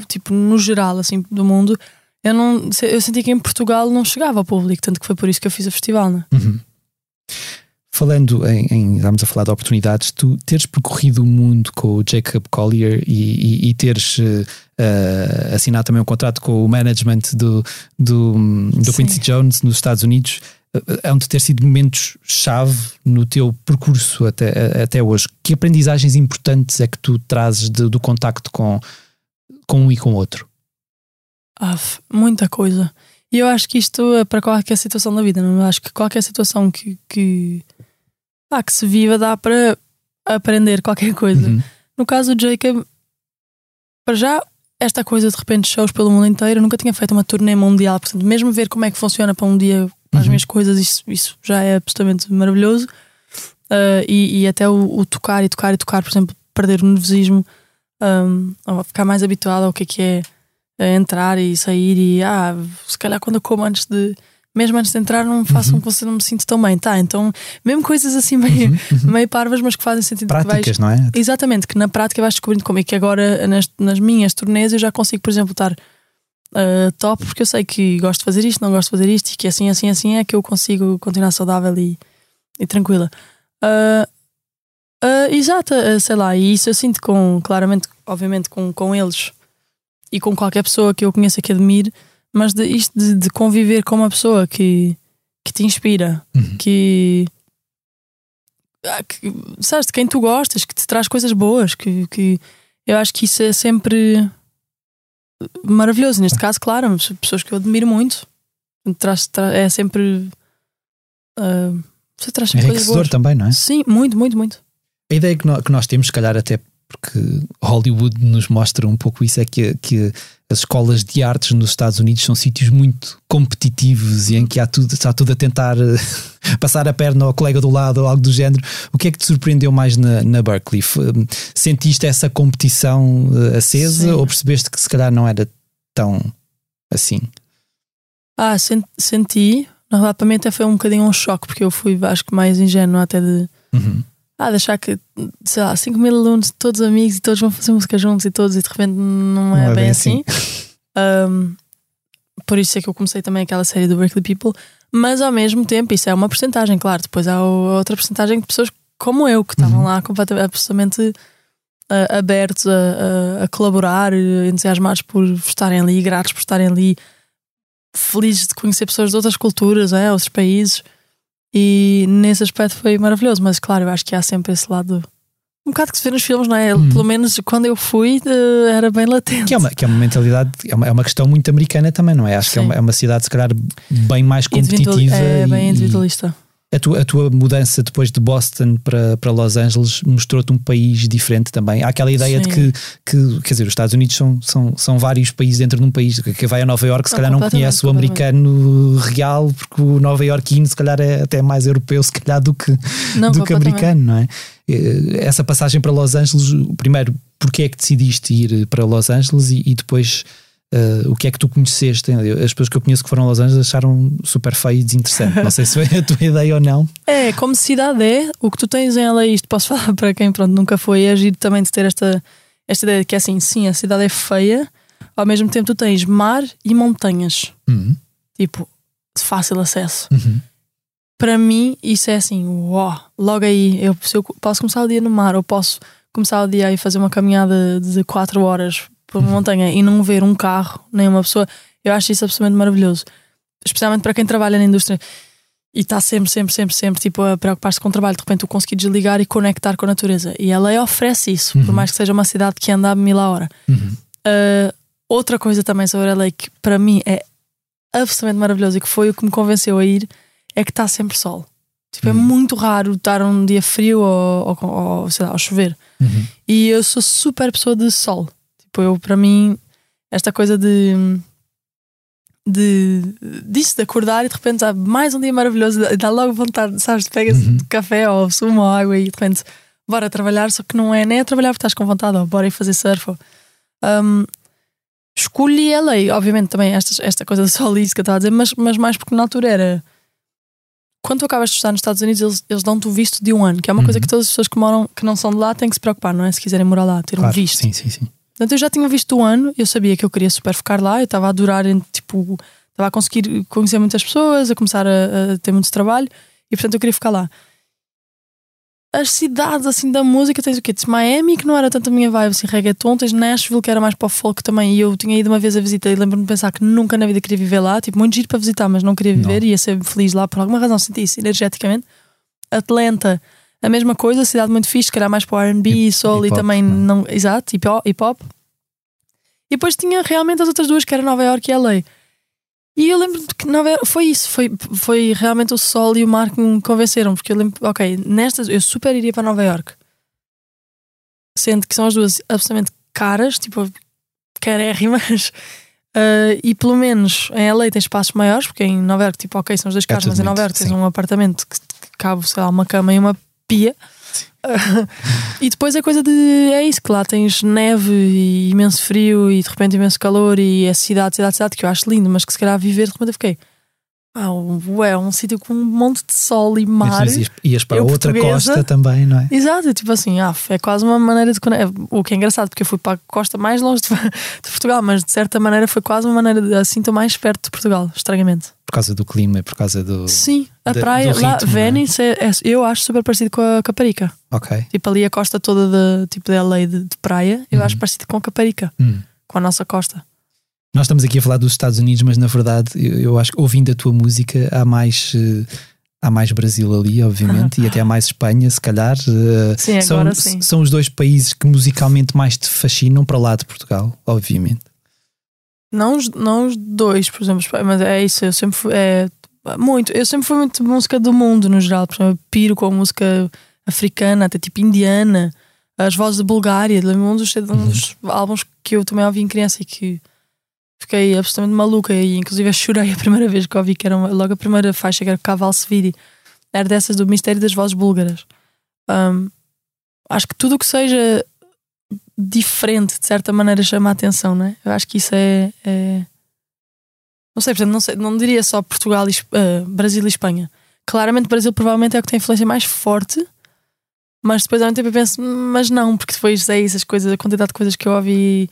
tipo, no geral, assim, do mundo. Eu, não, eu sentia que em Portugal não chegava ao público, tanto que foi por isso que eu fiz o festival, né? Uhum. Falando em, em, estamos a falar de oportunidades, tu teres percorrido o mundo com o Jacob Collier e, e, e teres eh, assinado também um contrato com o management do, do, do. Quincy Jones nos Estados Unidos, eh, hão de ter sido momentos-chave no teu percurso até, até hoje. Que aprendizagens importantes é que tu trazes de- do contacto com, com um e com o outro? Af, muita coisa. E eu acho que isto é para qualquer situação da vida, não? Eu acho que qualquer situação que, que, ah, que se viva dá para aprender qualquer coisa. Uhum. No caso do Jacob, para já, esta coisa de repente shows pelo mundo inteiro, eu nunca tinha feito uma turnê mundial, portanto, mesmo ver como é que funciona para um dia as Uhum. minhas coisas, isso, isso já é absolutamente maravilhoso. Ah, e, e até o, o tocar e tocar e tocar, por exemplo, perder o nervosismo, um, ou ficar mais habituado ao que é que é eh, entrar e sair e ah, se calhar quando eu como antes de. Mesmo antes de entrar, não façam Uhum. que você não me sinta tão bem, tá? Então, mesmo coisas assim meio, meio parvas, mas que fazem sentido que vais, Práticas, não é? Exatamente, que na prática vais descobrindo como é que agora nas, nas minhas turnês eu já consigo, por exemplo, estar ah, top, porque eu sei que gosto de fazer isto, não gosto de fazer isto, e que assim, assim, assim é que eu consigo continuar saudável e, e tranquila. Ah, ah, exato, sei lá, e isso eu sinto com, claramente, obviamente, com, com eles e com qualquer pessoa que eu conheça que admire, mas de, isto de, de conviver com uma pessoa que, que te inspira, Uhum. que, ah, que sabes, de quem tu gostas, que te traz coisas boas, que, que eu acho que isso é sempre maravilhoso. Neste caso, claro, pessoas que eu admiro muito, traz, tra- é sempre. ah, você traz Enriquecedor também, não é? Sim, muito, muito, muito. A ideia que nós, temos, se calhar até porque Hollywood nos mostra um pouco isso, é que, que as escolas de artes nos Estados Unidos são sítios muito competitivos e em que há tudo, está tudo a tentar passar a perna ao colega do lado ou algo do género. O que é que te surpreendeu mais na, na Berkeley? Sentiste essa competição eh, acesa Sim. ou percebeste que se calhar não era tão assim? Ah, senti. Na verdade, para mim até foi um bocadinho um choque, porque eu fui, acho que mais ingênuo até de. Uhum ah, deixar que, sei lá, 5 mil alunos, todos amigos e todos vão fazer música juntos e todos, e de repente não é, não é bem, bem, assim. assim. um, por isso é que eu comecei também aquela série do Berkeley People, mas ao mesmo tempo, isso é uma porcentagem, claro. Depois há outra porcentagem de pessoas como eu que estavam uhum. lá completamente, absolutamente uh, abertos a, a, a, colaborar, entusiasmados por estarem ali, gratos por estarem ali, felizes de conhecer pessoas de outras culturas, é, outros países. E nesse aspecto foi maravilhoso, mas claro, eu acho que há sempre esse lado um bocado que se vê nos filmes, não é? Hum. Pelo menos quando eu fui era bem latente. Que é uma, que é uma mentalidade, é uma, é uma questão muito americana também, não é? Acho Sim. que é uma, é uma, cidade, se calhar, bem mais competitiva. É bem individualista. E, a tua, a tua mudança depois de Boston para, para Los Angeles mostrou-te um país diferente também. Há aquela ideia Sim. de que, que, quer dizer, os Estados Unidos são, são, são vários países dentro de um país. Que vai a Nova York, se não, calhar não conhece o americano real, porque o nova iorquino, se calhar, é até mais europeu, se calhar, do que, não, do que americano, não é? Eh, essa passagem para Los Angeles, primeiro, porque é que decidiste ir para Los Angeles e, e depois Uh, o que é que tu conheceste? As pessoas que eu conheço que foram a Los Angeles acharam super feio e desinteressante. Não sei se foi a tua ideia ou não. É, como cidade é, o que tu tens em LA, isto posso falar para quem pronto, nunca foi, é agir também de ter esta, esta ideia de que é assim, sim, a cidade é feia, ao mesmo tempo tu tens mar e montanhas. Uhum. Tipo, de fácil acesso. Uhum. Para mim, isso é assim, uau, logo aí, eu, eu posso começar o dia no mar, ou posso começar o dia aí fazer uma caminhada de 4 horas por uma montanha e não ver um carro, nem uma pessoa, eu acho isso absolutamente maravilhoso. Especialmente para quem trabalha na indústria e está sempre, sempre, sempre, sempre tipo, a preocupar-se com o trabalho, de repente tu conseguir desligar e conectar com a natureza. E ela oferece isso, uhum. por mais que seja uma cidade que anda a mil a hora. Uhum. Uh, outra coisa também sobre a LA que para mim é absolutamente maravilhoso e que foi o que me convenceu a ir é que está sempre sol. Tipo, é uhum. é muito raro estar um dia frio ou, ou, ou sei lá, ou chover. Uhum. E eu sou super pessoa de sol. Tipo, eu, para mim, esta coisa de. de disso, de acordar e de repente há mais um dia maravilhoso, dá logo vontade, sabes? Pegas uhum. café ou sumo ou água e de repente bora trabalhar, só que não é nem a trabalhar porque estás com vontade, ou bora ir fazer surf. Ou, um, escolhi a lei, obviamente também esta, esta coisa sol isso que eu estava a dizer, mas, mas mais porque na altura era quando tu acabas de estar nos Estados Unidos, eles, eles dão-te o visto de um ano, que é uma uhum. coisa que todas as pessoas que moram, que não são de lá, têm que se preocupar, não é? Se quiserem morar lá, ter claro, um visto. Sim, sim, sim. Portanto, eu já tinha visto o ano, eu sabia que eu queria super ficar lá, eu estava a adorar, tipo, estava a conseguir conhecer muitas pessoas, a começar a, a, ter muito trabalho e, portanto, eu queria ficar lá. As cidades, assim, da música, tens o quê? Tens Miami, que não era tanto a minha vibe, assim, reggaeton, tens Nashville, que era mais para o folk também, e eu tinha ido uma vez a visitar e lembro-me de pensar que nunca na vida queria viver lá, tipo, muito giro para visitar, mas não queria viver, não. ia ser feliz lá por alguma razão, senti isso energeticamente. Atlanta, a mesma coisa, cidade muito fixe, que era mais para o RB e soul e também não. não exato, hip hop. E depois tinha realmente as outras duas, que era Nova York e LA. E eu lembro que Nova York, foi isso, foi, foi realmente o sol e o mar que me convenceram, porque eu lembro, ok, nestas eu super iria para Nova York. Sendo que são as duas absolutamente caras, tipo, carérrimas. Uh, e pelo menos em LA tem espaços maiores, porque em Nova York, tipo, ok, são os dois carros, mas em Nova York tens um apartamento que, que cabe, sei lá, uma cama e uma pia. e depois a coisa de é isso, que lá tens neve e imenso frio e de repente imenso calor e é cidade, cidade, cidade, que eu acho lindo, mas que se calhar viver de repente eu fiquei. Ah, ué, um sítio com um monte de sol e mar. Ias, ias para outra portuguesa. costa também, não é? Exato, tipo assim, ah, é quase uma maneira de. O que é engraçado, porque eu fui para a costa mais longe de, de Portugal, mas de certa maneira foi quase uma maneira de. Assim, estou mais perto de Portugal, estranhamente. Por causa do clima, por causa do. Sim, a de, praia ritmo, lá, é? Venice, é? É, eu acho super parecido com a Caparica. Ok. Tipo ali a costa toda de, tipo, de LA de, de praia, eu uhum. acho parecido com a Caparica, uhum. com a nossa costa. Nós estamos aqui a falar dos Estados Unidos, mas na verdade eu, eu acho que ouvindo a tua música há mais. Uh, há mais Brasil ali, obviamente, e até há mais Espanha, se calhar. Uh, sim, são, sim. São os dois países que musicalmente mais te fascinam para lá de Portugal, obviamente. Não os, não os dois, por exemplo, mas é isso, eu sempre fui, é, muito, eu sempre fui muito música do mundo no geral, por exemplo, piro com música africana, até tipo indiana, As Vozes da Bulgária, lembro-me um dos, um dos álbuns que eu também ouvi em criança e que fiquei absolutamente maluca e inclusive chorei a primeira vez que ouvi, que era uma- logo a primeira faixa, que era Caval Seviri. Era dessas do Mistério das Vozes Búlgaras. Um, acho que tudo o que seja diferente, de certa maneira, chama a atenção, não é? Eu acho que isso é. é- Não sei, portanto, não, sei, não diria só Portugal, e, eh, Brasil e Espanha. Claramente, Brasil provavelmente é o que tem a influência mais forte, mas depois ao mesmo tempo eu penso, "Hum, mas não, porque depois é isso, as coisas, a quantidade de coisas que eu ouvi,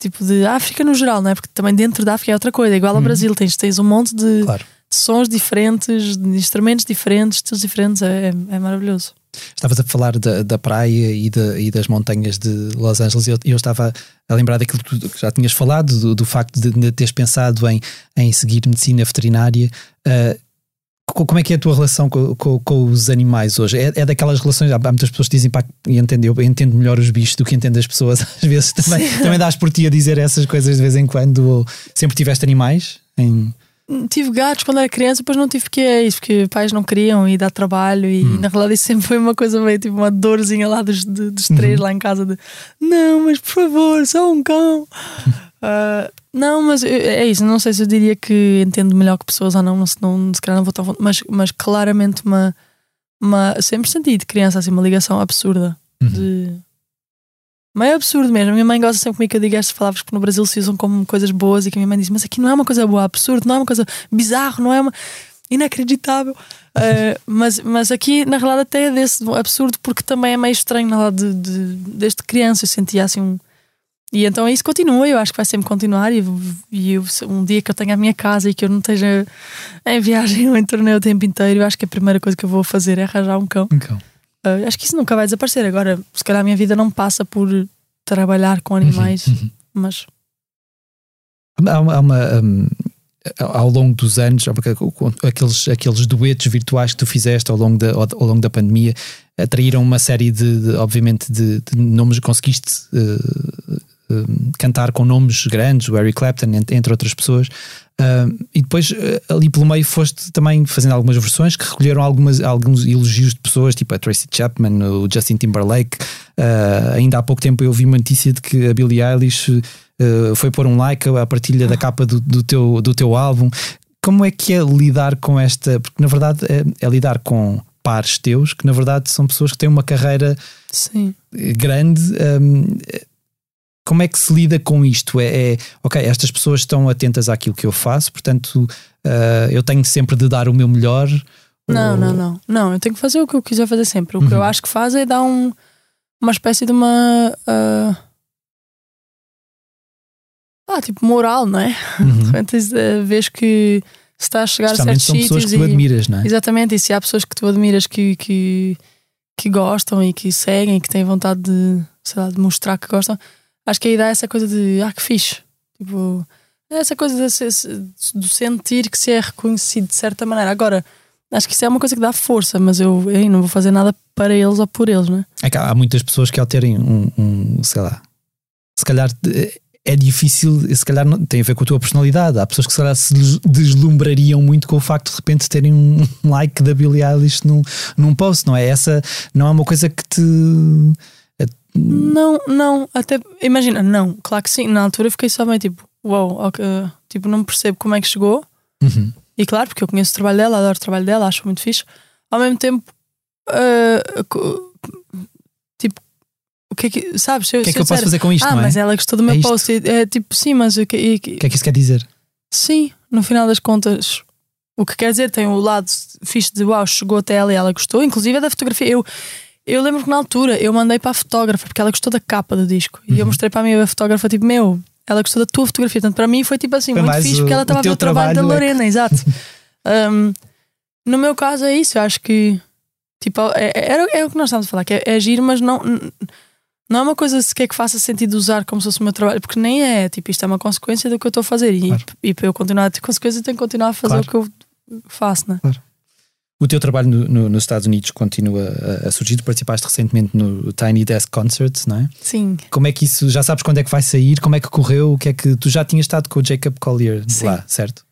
tipo de África no geral, não é? Porque também dentro da África é outra coisa, igual ao Uhum. Brasil, tens, tens um monte de, Claro. de sons diferentes, de instrumentos diferentes, estilos diferentes, é, é- é maravilhoso. Estavas a falar da, da praia e, da- e das montanhas de Los Angeles e eu, eu estava a lembrar daquilo que tu que já tinhas falado, do, do facto de, de teres pensado em, em seguir medicina veterinária. Co- como é que é a tua relação co- co- com, os animais hoje? É, é daquelas relações, há, muitas pessoas que dizem pá, e entendo, eu entendo melhor os bichos do que entendo as pessoas. Às vezes também, também dás por ti a dizer essas coisas de vez em quando. Ou sempre tiveste animais? Em... Tive gatos quando era criança, depois não tive porque é isso, porque pais não queriam e dá trabalho, e na realidade isso sempre foi uma coisa meio tipo uma dorzinha lá dos, dos três lá em casa de não, mas por favor, só um cão. Ah, não, mas eu- é isso, não sei se eu diria que entendo melhor que pessoas ou não, não, se, não se calhar não vou fundo, mas, mas claramente uma, uma sempre senti de criança assim uma ligação absurda de meio absurdo mesmo. A minha mãe gosta sempre comigo que eu diga estas palavras que no Brasil se usam como coisas boas e que a minha mãe diz, mas aqui não é uma coisa boa, absurdo, não é uma coisa bizarro, não é uma inacreditável. Uh, mas, mas aqui na realidade até é desse absurdo porque também é meio estranho na realidade de, de- desde criança eu sentia assim um e então isso continua, eu acho que vai sempre continuar e, e eu- um dia que eu tenha a minha casa e que eu não esteja em viagem ou em torneio o tempo inteiro, eu acho que a primeira coisa que eu vou fazer é arranjar um cão. Um cão. Uh, acho que isso nunca vai desaparecer. Agora, se calhar a minha vida não passa por trabalhar com animais, mas Há uma, há uma, hum, ao longo dos anos, aqueles, aqueles duetos virtuais que tu fizeste ao longo da, ao, longo da pandemia atraíram uma série de, de, obviamente, de, de nomes. Conseguiste uh, cantar com nomes grandes, o Eric Clapton, entre, outras pessoas. Uh, e depois, uh, ali pelo meio, foste também fazendo algumas versões que recolheram algumas, alguns elogios de pessoas, tipo a Tracy Chapman, o Justin Timberlake. Uh, ainda há pouco tempo eu vi uma notícia de que a Billie Eilish uh, foi pôr um like à partilha da capa do, do, teu, do teu álbum. Como é que é lidar com esta? Porque na verdade é, é lidar com pares teus que na verdade são pessoas que têm uma carreira sim. grande. Um, como é que se lida com isto? É, é, ok, estas pessoas estão atentas àquilo que eu faço, portanto uh, eu tenho sempre de dar o meu melhor. Não, ou... não, não. Não, eu tenho que fazer o que eu quiser fazer sempre. O que eu acho que faz é dar um, uma espécie de uma. Uh... Ah, tipo moral, não é? Uhum. De uh, vês que se está a chegar a certos são pessoas que tu admiras, não é? Exatamente, e se há pessoas que tu admiras que, que, que gostam e que seguem e que têm vontade de, sei lá, de mostrar que gostam, acho que aí dá essa coisa de ah, que fixe. Tipo, essa coisa de, de sentir que se é reconhecido de certa maneira. Agora, acho que isso é uma coisa que dá força, mas eu ei, não vou fazer nada para eles ou por eles, né? É que há muitas pessoas que ao terem um, um, sei lá, se calhar é difícil, se calhar tem a ver com a tua personalidade. Há pessoas que se calhar se des- deslumbrariam muito com o facto de repente terem um like da Billie Eilish num, num post, não é? Essa não é uma coisa que te. Não, não, até imagina, não, claro que sim. Na altura eu fiquei só meio tipo, uau, ok, tipo, não percebo como é que chegou. Uhum. E claro, porque eu conheço o trabalho dela, adoro o trabalho dela, acho muito fixe. Ao mesmo tempo, co- tipo, o que é que, sabes? O que é que eu posso fazer com isto, Ah, é? mas ela gostou do meu É post. e- É tipo, sim, mas o que, e- O que é que isso quer dizer? sim, no final das contas, o que quer dizer tem o lado fixe de uau, chegou até ela e ela gostou, inclusive é da fotografia. Eu, eu lembro que na altura eu mandei para a fotógrafa porque ela gostou da capa do disco e eu Uhum. mostrei para a minha fotógrafa, tipo, meu, ela gostou da tua fotografia. Portanto, para mim foi tipo assim, Foi muito fixe o- porque ela estava a ver o trabalho, da trabalho é que- Lorena, exato. Um, no meu caso é isso, eu acho que tipo, é, é, é o que nós estamos a falar, que é, é agir, mas não, não é uma coisa sequer que faça sentido usar como se fosse o meu trabalho, porque nem é, tipo, isto é uma consequência do que eu estou a fazer e, Claro. e para eu continuar a ter consequências, eu tenho que continuar a fazer Claro. o que eu faço, né? O teu trabalho no- no- nos Estados Unidos continua a, a surgir. Tu participaste recentemente no Tiny Desk Concerts, não é? Sim, Como é que isso, já sabes quando é que vai sair? Como é que correu? O que é que tu já tinhas estado com o Jacob Collier Sim. lá, certo?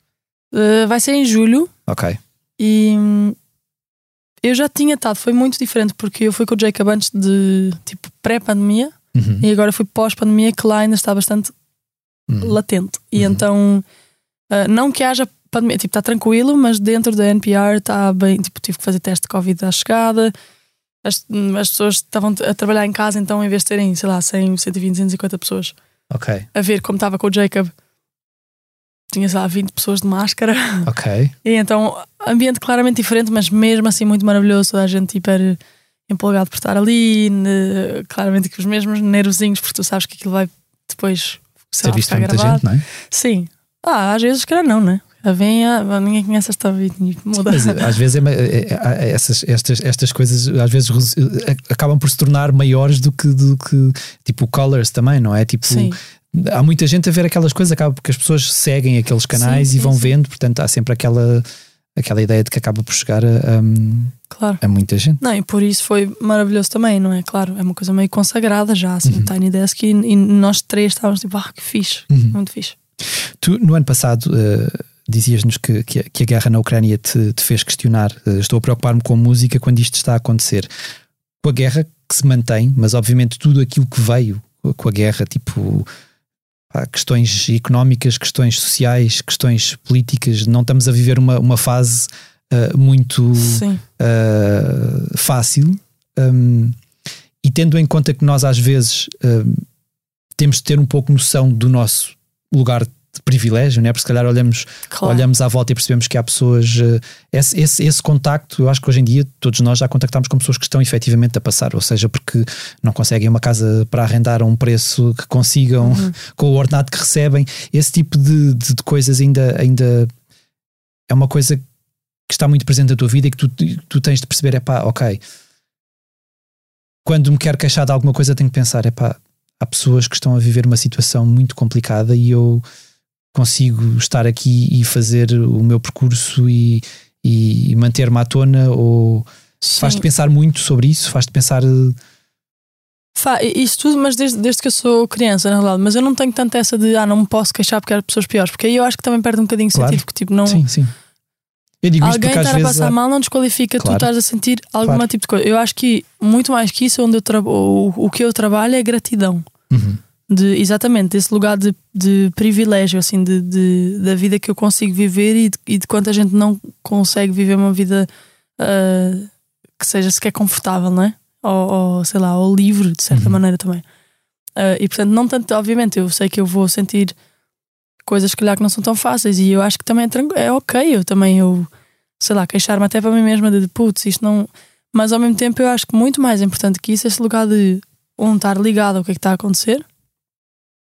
Uh, vai ser em julho Ok. e hum, eu já tinha estado, foi muito diferente, porque eu fui com o Jacob antes de tipo pré-pandemia Uhum. e agora fui pós-pandemia, que lá ainda está bastante Uhum. latente. E Uhum. então, ah, não que haja pandemia, tipo, está tranquilo, mas dentro da NPR está bem, tipo, tive que fazer teste de Covid à chegada. As, as pessoas estavam a trabalhar em casa, então em vez de terem, sei lá, 100, 120, 150 pessoas Ok, a ver como estava com o Jacob, tinha, sei lá, 20 pessoas de máscara. ok. E então, ambiente claramente diferente, mas mesmo assim muito maravilhoso. Toda a gente hiper empolgado por estar ali. ne- claramente que os mesmos nervosinhos, porque tu sabes que aquilo vai depois sei Ser lá, visto por muita gravado. gente, não é? Sim. Ah, às vezes, calhar não, né? Vem, ah, ninguém conhece esta vida e muda. Mas eh, às vezes é é- essas, estas, estas coisas às vezes acabam por se tornar maiores do que, do que tipo Colors também, não é? Tipo, Sim. há muita gente a ver aquelas coisas, acaba porque as pessoas seguem aqueles canais Sim, e sim, vão sim. vendo, portanto há sempre aquela, aquela ideia de que acaba por chegar a, a- Claro. a muita gente. Não, e por isso foi maravilhoso também, não é? Claro, é uma coisa meio consagrada já, assim, Uhum. Tiny Desk, e, e nós três estávamos tipo, ah, que fixe, Uhum. muito fixe. Tu, no ano passado, eh, dizias-nos que, que, a- que a guerra na Ucrânia te, te fez questionar. eh, estou a preocupar-me com a música quando isto está a acontecer. Com a guerra que se mantém, mas obviamente tudo aquilo que veio com a guerra, tipo pá, questões económicas, questões sociais, questões políticas, não estamos a viver uma, uma fase eh, muito uh, fácil um, e tendo em conta que nós às vezes um, temos de ter um pouco noção do nosso lugar de privilégio, né? porque se calhar olhamos, claro. olhamos à volta e percebemos que há pessoas uh, esse, esse, esse contacto, eu acho que hoje em dia todos nós já contactamos com pessoas que estão efetivamente a passar, ou seja, porque não conseguem uma casa para arrendar a um preço que consigam Uhum. com o ordenado que recebem, esse tipo de, de, de coisas ainda, ainda é uma coisa que está muito presente na tua vida e que tu, tu tens de perceber, é pá, ok. Quando me quero queixar de alguma coisa, tenho que pensar, é pá, há pessoas que estão a viver uma situação muito complicada e eu consigo estar aqui e fazer o meu percurso e, e manter-me à tona ou faz-te pensar muito sobre isso, faz-te pensar eh, Fa- isso tudo, mas desde, desde que eu sou criança, na realidade. Mas eu não tenho tanto essa de, ah, não me posso queixar porque há pessoas piores. Porque aí eu acho que também perde um bocadinho Claro. sentido. Porque, tipo, não. sim, sim. Eu digo Alguém estar a passar há- mal não desqualifica Claro. tu estás a sentir algum Claro. tipo de coisa. Eu acho que muito mais que isso, onde eu tra- o, o que eu trabalho é gratidão. Uhum. De, exatamente, desse lugar de, de privilégio, assim, de, de- da vida que eu consigo viver e de, e de quanta gente não consegue viver uma vida ah, que seja sequer confortável, não é? Ou, ou, sei lá, ou livre, de certa Uhum. maneira também. Ah, e portanto, não tanto, obviamente, eu sei que eu vou sentir coisas que calhar que não são tão fáceis e eu acho que também é, é ok, eu também, eu, sei lá, queixar-me até para mim mesma de putz, isto não. Mas ao mesmo tempo eu acho que muito mais importante que isso é esse lugar de um estar ligado ao que é que está a acontecer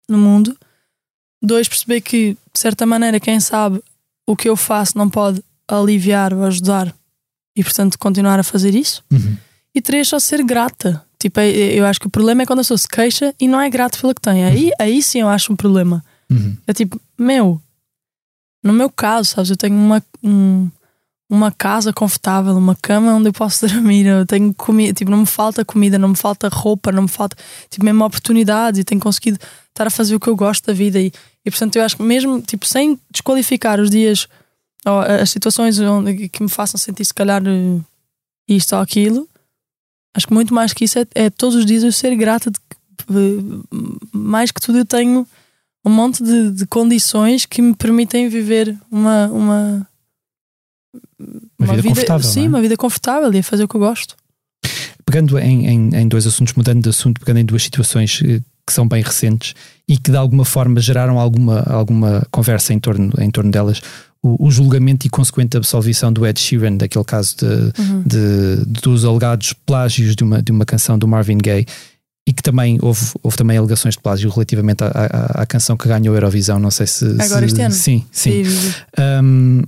no mundo, dois perceber que de certa maneira quem sabe o que eu faço não pode aliviar ou ajudar e portanto continuar a fazer isso. Uhum. E três, só ser grata. Tipo, é- eu acho que o problema é quando a pessoa se queixa e não é grato pelo que tem. Aí, aí sim eu acho um problema. Uhum. É tipo, meu, no meu caso, sabes, eu tenho uma, um- uma casa confortável, uma cama onde eu posso dormir, eu tenho comida, tipo, não me falta comida, não me falta roupa, não me falta, tipo, mesmo oportunidades e tenho conseguido estar a fazer o que eu gosto da vida. E, e portanto eu acho que mesmo, tipo, sem desqualificar os dias ou as situações onde, que me façam sentir se calhar eh, isto ou aquilo, acho que muito mais que isso é, é todos os dias eu ser grata de mais que tudo eu tenho um monte de, de condições que me permitem viver uma uma, Uma vida confortável, sim, é? uma vida confortável e a fazer o que eu gosto. Pegando em, em, em dois assuntos, mudando de assunto, pegando em duas situações eh, que são bem recentes e que de alguma forma geraram alguma, alguma conversa em torno, em torno delas, o, o julgamento e consequente absolvição do Ed Sheeran, daquele caso de, Uhum. de- dos alegados plágios de uma, de uma canção do Marvin Gaye e que também houve, houve também alegações de plágio relativamente à, à, à canção que ganhou a Eurovisão, não sei se... Agora se- este ano? Sim, sim. Sim, sim. Um,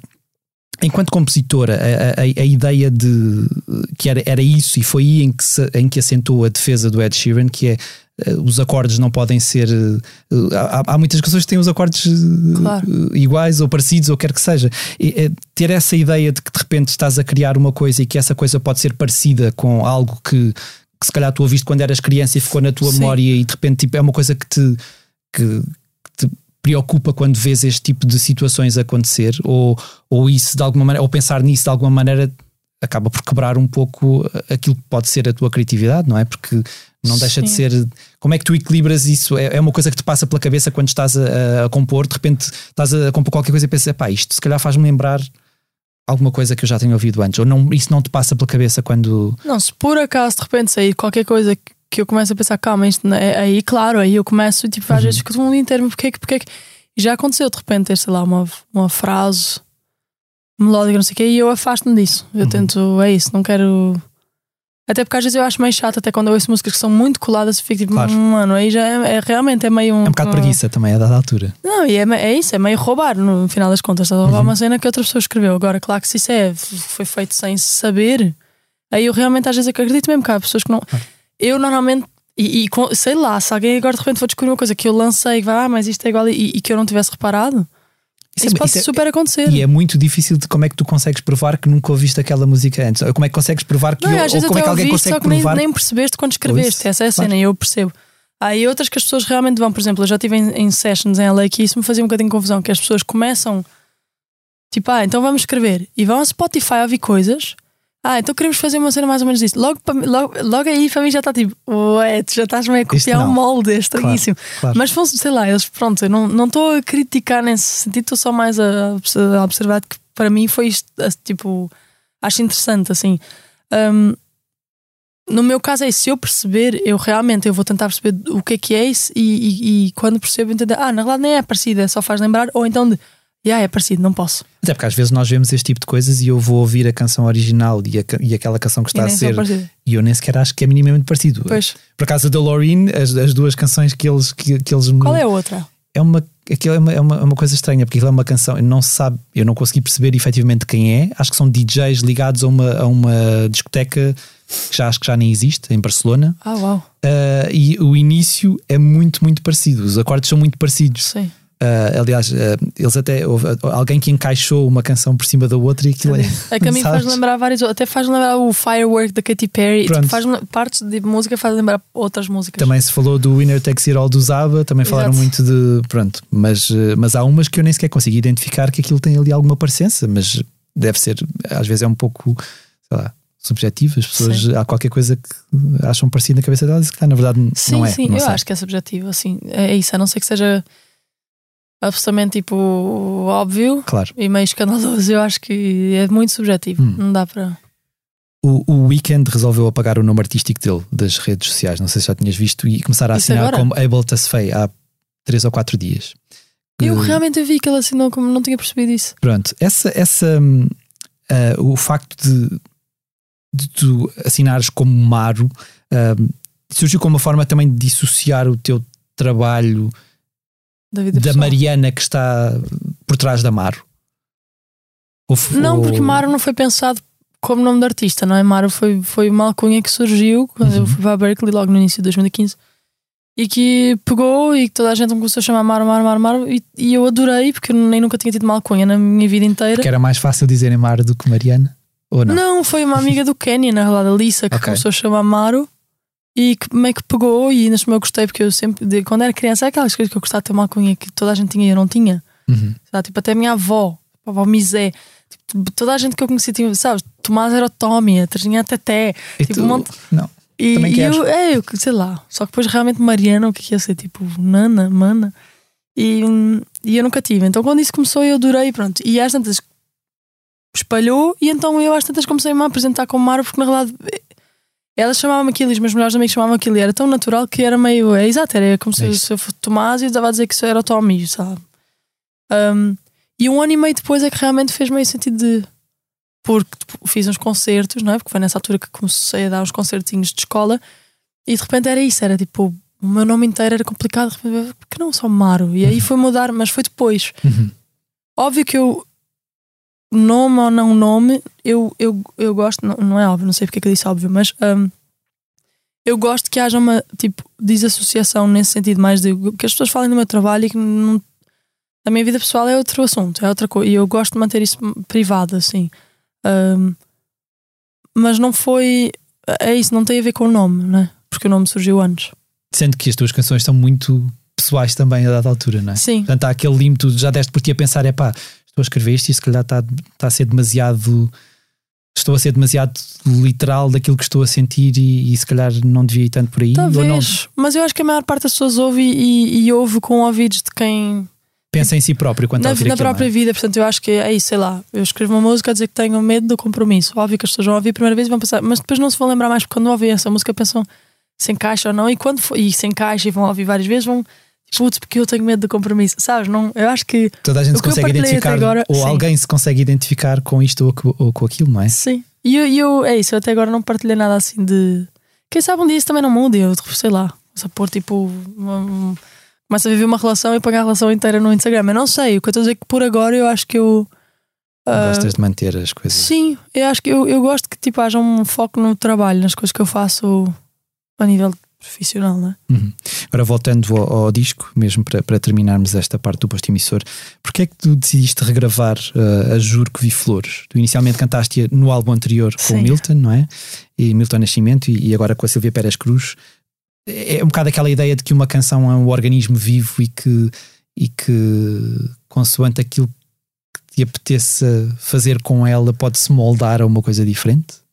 enquanto compositora, a, a- a ideia de que era, era isso, e foi aí em que, se- em que assentou a defesa do Ed Sheeran, que é eh, os acordes não podem ser. eh, há, há muitas canções que têm os acordes eh, Claro. iguais ou parecidos, ou quer que seja. E, eh, ter essa ideia de que de repente estás a criar uma coisa e que essa coisa pode ser parecida com algo que, que se calhar tu ouviste quando eras criança e ficou na tua Sim. memória e de repente tipo, é uma coisa que te, que, que te preocupa quando vês este tipo de situações acontecer ou, ou isso de alguma maneira, ou pensar nisso de alguma maneira acaba por quebrar um pouco aquilo que pode ser a tua criatividade, não é? Porque não deixa de Sim. ser. Como é que tu equilibras isso? É, é uma coisa que te passa pela cabeça quando estás a, a compor, de repente estás a compor qualquer coisa e pensas, pá, isto se calhar faz-me lembrar alguma coisa que eu já tenho ouvido antes, ou não, isso não te passa pela cabeça quando. Não, se por acaso de repente sair qualquer coisa que- que eu começo a pensar, calma, isto não é, aí, claro, aí eu começo, tipo, às vezes fico um dia inteiro, mas porquê que, porquê que. E já aconteceu de repente ter, sei lá, uma, uma frase melódica, não sei o quê, e eu afasto-me disso. Eu Uhum. tento, é isso, não quero. Até porque às vezes eu acho meio chato, até quando eu ouço músicas que são muito coladas, eu fico tipo, Claro. "Hum, mano, aí já é, é- realmente é meio um. É um bocado de preguiça também, a dada altura. Não, e é, é isso, é meio roubar no final das contas. Estás a roubar Uhum. uma cena que outra pessoa escreveu. Agora, claro que se isso é, foi feito sem saber, aí eu realmente às vezes acredito mesmo que há pessoas que não. Eu normalmente, e, e sei lá, se alguém agora de repente for descobrir uma coisa que eu lancei, que vai, ah, mas isto é igual, e, e que eu não tivesse reparado, isso, é- pode isso é- super acontecer. E é muito difícil de como é que tu consegues provar que nunca ouviste aquela música antes. Ou como é que consegues provar que. Não, ou às vezes como é que alguém ouviste, consegue só que nem, provar. nem percebeste quando escreveste. Isso, Essa é a claro. cena, e eu percebo. Há aí outras que as pessoas realmente vão, por exemplo, eu já estive em, em sessions em LA que isso me fazia um bocadinho de confusão, que as pessoas começam tipo, ah, então vamos escrever e vão ao Spotify ouvir coisas. Ah, então queremos fazer uma cena mais ou menos disso. Logo, logo, logo aí para mim já está tipo, ué, tu já estás meio a copiar não. um molde, é estranhíssimo. claro. Mas fosse, sei lá, eles, pronto, eu não não estou a criticar nesse sentido, estou só mais a, a observar que para mim foi isto, tipo, acho interessante assim. Hum, no meu caso é isso, se eu perceber, eu realmente eu vou tentar perceber o que é que é isso e, e- e quando percebo entender, ah, na verdade nem é parecido, é só faz lembrar, ou então de, yeah, é parecido, não posso. Até porque às vezes nós vemos este tipo de coisas e eu vou ouvir a canção original e, a e aquela canção que está a ser. E eu nem sequer acho que é minimamente parecido. Pois, Por acaso, da Loreen, as, as duas canções que eles. Que, que eles qual é a outra? é uma, aquilo é uma, é uma, é uma coisa estranha, porque aquilo é uma canção, não se sabe, eu não consegui perceber efetivamente quem é. Acho que são DJs ligados a uma, a uma discoteca que já acho que já nem existe, em Barcelona. Ah, uau, Uh, e o início é muito, muito parecido. Os acordes são muito parecidos. sim. Uh, aliás, uh, eles até houve uh, alguém que encaixou uma canção por cima da outra e aquilo é. É que a mim faz lembrar vários, até faz lembrar o Firework da Katy Perry, Pronto. tipo, faz partes de música faz lembrar outras músicas. Também se falou do Winner Takes It All do Zaba, também falaram Exato. muito de. Pronto, mas, mas há umas que eu nem sequer consegui identificar que aquilo tem ali alguma parecença, mas deve ser, às vezes é um pouco, sei lá, subjetivo. As pessoas, Sim. há qualquer coisa que acham parecido na cabeça delas e que na verdade Sim, não é. sim, não eu sei. acho que é subjetivo, assim, é isso, a não ser que seja absolutamente tipo óbvio Claro. e meio escandaloso, eu acho que é muito subjetivo, Hum. não dá para. O, o Weekend resolveu apagar o nome artístico dele das redes sociais, não sei se já tinhas visto, e começar a Isso assinar agora? como Abel Tasfei há três ou quatro dias. Eu realmente vi que ele assinou como não tinha percebido isso. Pronto, essa, essa ah, o facto de, de tu assinares como Maro hum, surgiu como uma forma também de dissociar o teu trabalho Da vida da. Mariana que está por trás da Maro. Ou Não, ou- porque Maro não foi pensado como nome de artista, não é? Maro foi, foi uma alcunha que surgiu quando Uhum. eu fui para a Berkeley, logo no início de 2015, e que pegou e que toda a gente me começou a chamar Maro, Maro, Maro, Maro, e, e eu adorei, porque eu nem nunca tinha tido uma alcunha na minha vida inteira. que era mais fácil dizerem Maro do que Mariana? Ou não? Não, foi uma amiga do Kenny, na realidade, a Lisa, que Ok. começou a chamar Maro e que meio que pegou. E ainda eu gostei, porque eu sempre, de- quando era criança, é aquelas coisas que eu gostava de ter uma alcunha que toda a gente tinha e eu não tinha. Uhum. Sabe? Tipo, até a minha avó, a avó Misé, tipo, toda a gente que eu conhecia tinha, sabes? Tomás era o Tommy, a tinha a Teté. E Tipo, tu- um monte- Não. E, Também e queres? eu, é, eu sei lá. Só que depois realmente Mariana, o que é que ia ser? Tipo, Nana, Mana. E, hum, e eu nunca tive. Então quando isso começou, eu adorei, pronto. E às tantas espalhou, e então eu às tantas comecei-me a apresentar como Mara, porque na realidade elas chamavam-me aquilo, e os meus melhores amigos chamavam aquilo, e era tão natural que era meio. É exato, era como É se, isso. se eu fosse Tomás e eu estava a dizer que isso era o Tommy, sabe? Um, e um ano e meio depois é que realmente fez meio sentido de. Porque tipo, fiz uns concertos, não é? Porque foi nessa altura que comecei a dar uns concertinhos de escola e de repente era isso, era tipo, o meu nome inteiro era complicado, de repente, porque não só Maro? E aí foi mudar, mas foi depois. Uhum. Óbvio que eu, nome ou não nome, eu, eu, eu gosto, não, não é óbvio, não sei porque é que eu disse óbvio, mas hum, eu gosto que haja uma tipo desassociação nesse sentido, mais de que as pessoas falem do meu trabalho e que não, a minha vida pessoal é outro assunto, é outra coisa, e eu gosto de manter isso privado, assim. Hum, mas não foi. É isso, não tem a ver com o nome, né? Porque o nome surgiu antes. Sendo que as tuas canções são muito pessoais também a dada altura, não é? Sim. Portanto, há aquele limite, tu já deste por ti a pensar, é pá, estou a escrever isto e se calhar está, está a ser demasiado estou a ser demasiado literal daquilo que estou a sentir e, e se calhar não devia ir tanto por aí. Talvez, não mas eu acho que a maior parte das pessoas ouve e, e ouve com ouvidos de quem pensa em si próprio quando na, na aquilo, própria é? vida. Portanto, eu acho que é isso, sei lá. Eu escrevo uma música a dizer que tenho medo do compromisso. Óbvio que as pessoas vão ouvir a primeira vez e vão pensar, mas depois não se vão lembrar mais, porque quando ouvem essa música pensam se encaixa ou não, e quando for, e se encaixa e vão ouvir várias vezes, vão putz, porque eu tenho medo do compromisso, sabes? Não, eu acho que Toda a gente se consegue identificar, agora- ou sim. alguém se consegue identificar com isto ou, ou com aquilo, não é? sim. E eu, eu, é isso, eu até agora não partilhei nada assim de. Quem sabe um dia isso também não muda, eu sei lá, a pôr tipo. Um, começo a viver uma relação e pagar a relação inteira no Instagram. Eu não sei, o que eu estou a dizer é que por agora eu acho que eu. ah, Gostas de manter as coisas. Sim, eu acho que eu, eu gosto que tipo, haja um foco no trabalho, nas coisas que eu faço a nível profissional, não é? Uhum. Agora voltando ao, ao disco, mesmo para, para terminarmos esta parte do posto emissor, porquê é que tu decidiste regravar uh, a Juro que Vi Flores? Tu inicialmente cantaste no álbum anterior com o. Milton, não é? E Milton Nascimento e, e agora com a Silvia Pérez Cruz. É um bocado aquela ideia de que uma canção é um organismo vivo e que, e que consoante aquilo que te apeteça fazer com ela pode-se moldar a uma coisa diferente?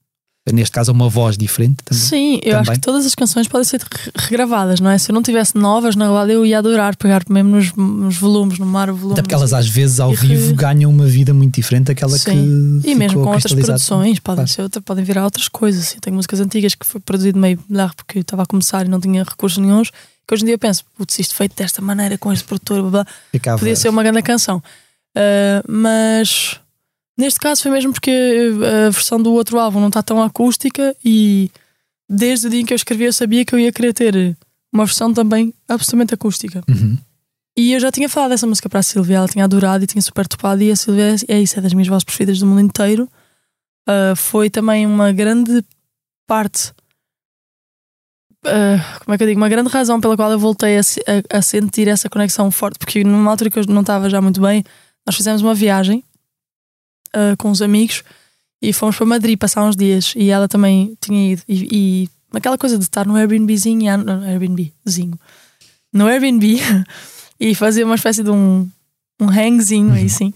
Neste caso, a uma voz diferente também? Sim, eu acho Também. que todas as canções podem ser re- regravadas, não é? Se eu não tivesse novas, na verdade eu ia adorar pegar mesmo nos, nos volumes, no mar volume. Até porque elas às vezes ao E re- vivo ganham uma vida muito diferente daquela Sim. que E mesmo com outras produções, podem, Claro. ser podem virar outras coisas. assim. Eu tenho músicas antigas que foi produzido meio melhor porque eu estava a começar e não tinha recursos nenhuns. Que hoje em dia eu penso, putz, isto feito desta maneira, com este produtor, blá, blá, Ficava- podia ser uma grande canção. Ah, mas neste caso foi mesmo porque a versão do outro álbum não está tão acústica e desde o dia em que eu escrevi eu sabia que eu ia querer ter uma versão também absolutamente acústica. Uhum. E eu já tinha falado dessa música para a Silvia, ela tinha adorado e tinha super topado. E a Silvia é isso, é das minhas vozes preferidas do mundo inteiro. Ah, foi também uma grande parte, ah, como é que eu digo? Uma grande razão pela qual eu voltei a, a- a sentir essa conexão forte, porque numa altura que eu não estava já muito bem, nós fizemos uma viagem ah, com uns amigos e fomos para Madrid passar uns dias. E ela também tinha ido. E, e aquela coisa de estar no Airbnbzinho, e a- no Airbnbzinho, no Airbnb e fazer uma espécie de um, um hangzinho aí sim,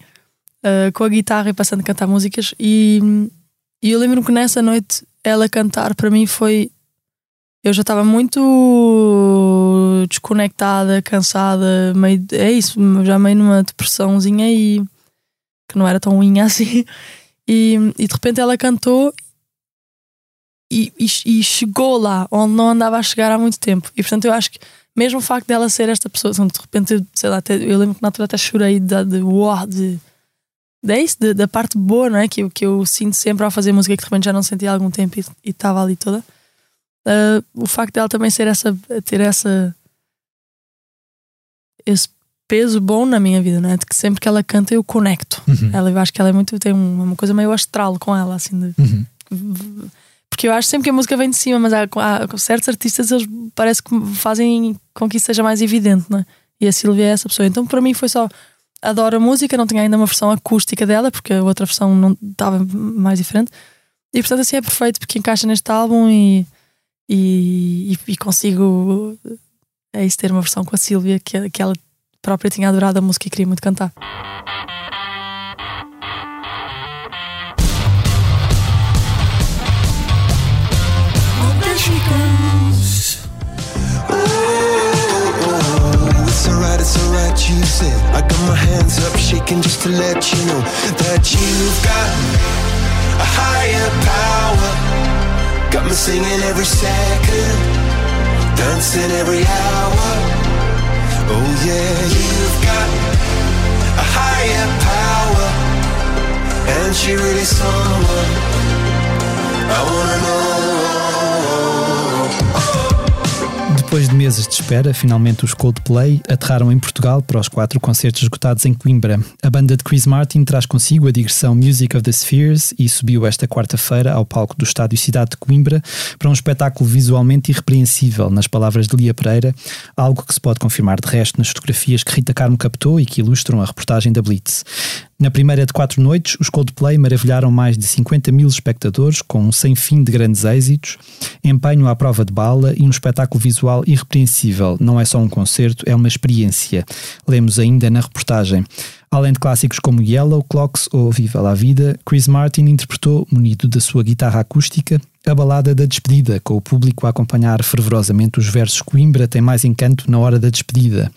uh, com a guitarra e passando a cantar músicas. E, e eu lembro-me que nessa noite ela cantar para mim foi. Eu já estava muito desconectada, cansada, meio. É isso, já meio numa depressãozinha e que não era tão ruim assim. E, e de repente ela cantou e, e, e chegou lá onde não andava a chegar há muito tempo. E portanto eu acho que mesmo o facto dela ser esta pessoa, de repente, sei lá, até- eu lembro que na altura até chorei de, de, uau, de, é isso, de- da parte boa, não é? Que, que eu sinto sempre ao fazer música que de repente já não sentia há algum tempo e estava ali toda. Ah, o facto dela também ser essa, ter essa esse peso bom na minha vida, não é? De que sempre que ela canta eu conecto. Uhum. Ela, eu acho que ela é muito, tem um- uma coisa meio astral com ela, assim, de, Uhum. porque eu acho sempre que a música vem de cima, mas há, há certos artistas eles parece que fazem com que isso seja mais evidente, não é? E a Silvia é essa pessoa. Então para mim foi só adoro a música, não tinha ainda uma versão acústica dela, porque a outra versão não estava mais diferente. E portanto assim é perfeito porque encaixa neste álbum e, e, e- e consigo é isso, ter uma versão com a Silvia que, que ela própria tinha adorado a música e queria muito cantar. It's alright, you. I got my hands up, shaking just to let you know that you've got a higher power. Got me singing every second, dancing every hour. Oh, yeah, you've got a higher power, and she really someone I wanna know. Depois de meses de espera, finalmente os Coldplay aterraram em Portugal para os quatro concertos esgotados em Coimbra. A banda de Chris Martin traz consigo a digressão Music of the Spheres e subiu esta quarta-feira ao palco do Estádio Cidade de Coimbra para um espetáculo visualmente irrepreensível, nas palavras de Lia Pereira, algo que se pode confirmar de resto nas fotografias que Rita Carmo captou e que ilustram a reportagem da Blitz. Na primeira de quatro noites, os Coldplay maravilharam mais de 50 mil espectadores com um sem fim de grandes êxitos, empenho à prova de bala e um espetáculo visual irrepreensível. Não é só um concerto, é uma experiência. Lemos ainda na reportagem. Além de clássicos como Yellow, Clocks ou Viva la Vida, Chris Martin interpretou, munido da sua guitarra acústica, a balada da despedida, com o público a acompanhar fervorosamente os versos Coimbra tem mais encanto na hora da despedida.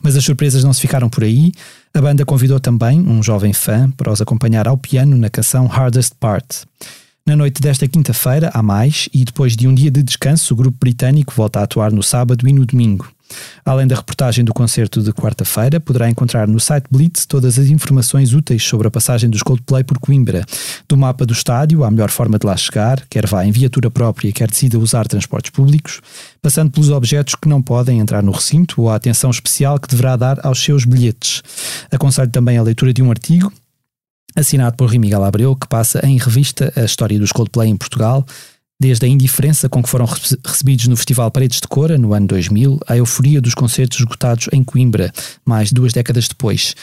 Mas as surpresas não se ficaram por aí. A banda convidou também um jovem fã para os acompanhar ao piano na canção Hardest Part. Na noite desta quinta-feira, há mais, e depois de um dia de descanso, o grupo britânico volta a atuar no sábado e no domingo. Além da reportagem do concerto de quarta-feira, poderá encontrar no site Blitz todas as informações úteis sobre a passagem dos Coldplay por Coimbra, do mapa do estádio à melhor forma de lá chegar, quer vá em viatura própria, quer decida usar transportes públicos, passando pelos objetos que não podem entrar no recinto ou a atenção especial que deverá dar aos seus bilhetes. Aconselho também a leitura de um artigo assinado por Rui Miguel Abreu, que passa em revista a história dos Coldplay em Portugal, desde a indiferença com que foram recebidos no Festival Paredes de Cora, no ano 2000, à euforia dos concertos esgotados em Coimbra, mais duas décadas depois.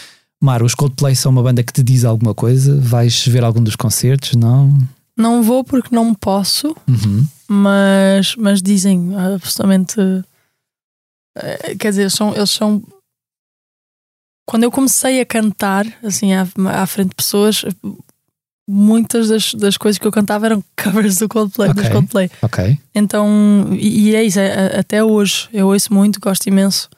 Maro, os Coldplay são uma banda que te diz alguma coisa? Vais ver algum dos concertos? Não? Não vou porque não posso, Uhum. mas, mas dizem absolutamente. eh, Quer dizer, são, eles são. Quando eu comecei a cantar, assim, à, à frente de pessoas, muitas das, das coisas que eu cantava eram covers do Coldplay, dos Ok. Coldplay. Ok. Então, e, e é isso, é, é- até hoje eu ouço muito, gosto imenso,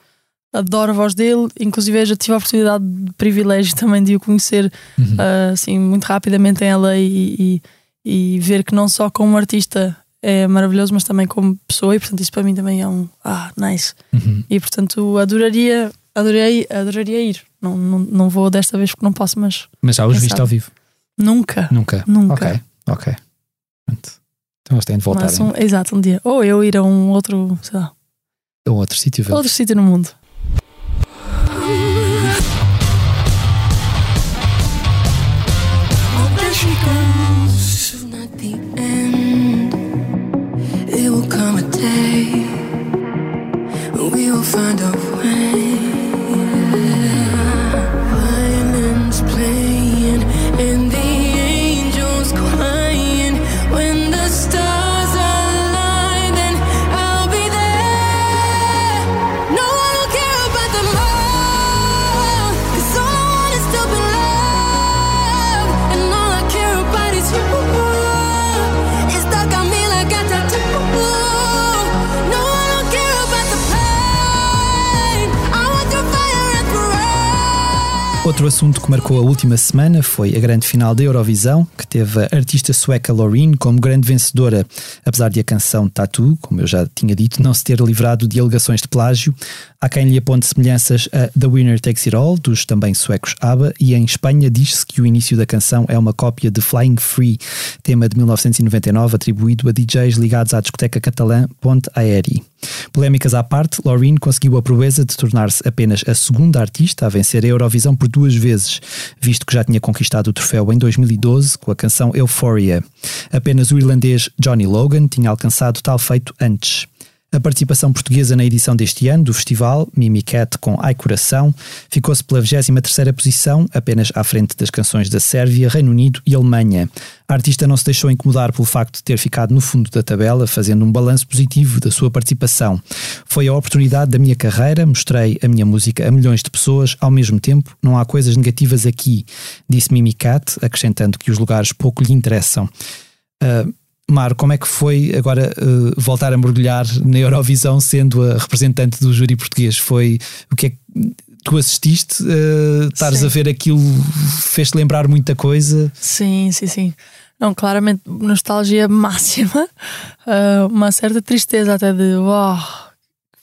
adoro a voz dele, inclusive já tive a oportunidade de privilégio também de o conhecer Uhum. ah, assim muito rapidamente em LA e, e, e ver que não só como artista é maravilhoso, mas também como pessoa, e portanto isso para mim também é um ah, nice. Uhum. E portanto adoraria, adoraria, adoraria ir. Não, não, não vou desta vez porque não posso, mas Mas já os viste ao vivo? nunca. Nunca. Nunca. Ok. Ok. Pronto. Então eles têm de voltar Mas um, exato, um dia. Ou eu ir a um outro, sei lá, a um outro sítio. ver. outro sítio no mundo. Oh, assunto que marcou a última semana foi a grande final da Eurovisão, que teve a artista sueca Loreen como grande vencedora, apesar de a canção Tattoo, como eu já tinha dito, não se ter livrado de alegações de plágio. Há quem lhe aponte semelhanças a The Winner Takes It All, dos também suecos ABBA, e em Espanha diz-se que o início da canção é uma cópia de Flying Free, tema de 1999 atribuído a DJs ligados à discoteca catalã Ponte Aeri. Polémicas à parte, Loreen conseguiu a proeza de tornar-se apenas a segunda artista a vencer a Eurovisão por duas vezes, visto que já tinha conquistado o troféu em 2012 com a canção Euphoria. Apenas o irlandês Johnny Logan tinha alcançado tal feito antes. A participação portuguesa na edição deste ano do festival, Mimi Cat com Ai Coração, ficou-se pela 23ª posição, apenas à frente das canções da Sérvia, Reino Unido e Alemanha. A artista não se deixou incomodar pelo facto de ter ficado no fundo da tabela, fazendo um balanço positivo da sua participação. Foi a oportunidade da minha carreira, mostrei a minha música a milhões de pessoas, ao mesmo tempo, não há coisas negativas aqui, disse Mimi Cat, acrescentando que os lugares pouco lhe interessam. Ah, Maro, como é que foi agora uh, voltar a mergulhar na Eurovisão sendo a representante do júri português? Foi o que é que tu assististe? Uh, estares Sim. a ver aquilo, fez-te lembrar muita coisa? Sim, sim, sim. Não, claramente nostalgia máxima, Ah, uma certa tristeza até de uau,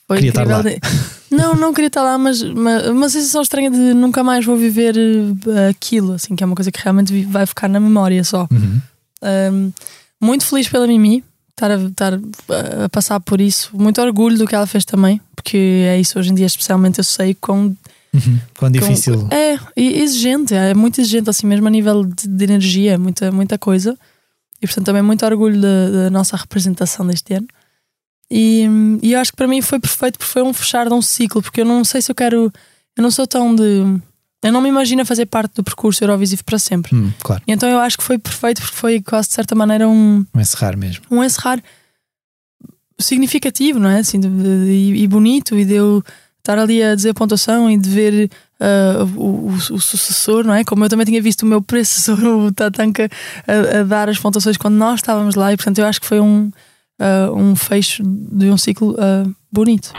foi Queria estar lá. Não, não queria estar lá, mas, mas uma sensação estranha de nunca mais vou viver aquilo, assim, que é uma coisa que realmente vai ficar na memória só. Uhum. Um, muito feliz pela Mimi estar a, estar a passar por isso. Muito orgulho do que ela fez também, porque é isso hoje em dia, especialmente eu sei com Uhum. Quão difícil. é, e exigente, é muito exigente, assim mesmo a nível de, de energia, muita, muita coisa. E portanto também muito orgulho da, da nossa representação deste ano. E, e eu acho que para mim foi perfeito porque foi um fechar de um ciclo, porque eu não sei se eu quero. Eu não sou tão de. Eu não me imagino fazer parte do percurso Eurovisivo para sempre. Hum, claro, E então eu acho que foi perfeito porque foi quase de certa maneira um, vou encerrar mesmo. um encerrar significativo, não é? Assim, de- de- e, e bonito, e de eu estar ali a dizer pontuação e de ver ah, o, o- o sucessor, não é? Como eu também tinha visto o meu predecessor, o Tatanka, a, a dar as pontuações quando nós estávamos lá, e portanto eu acho que foi um, ah, um fecho de um ciclo ah, bonito.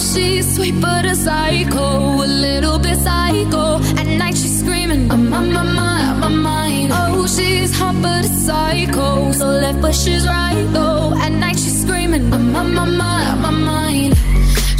She's sweet but a psycho, a little bit psycho. At night she's screaming, I'm on my mind, my mind. Oh, she's hot but a psycho, so left but she's right though. At night she's screaming, I'm on my mind, my mind.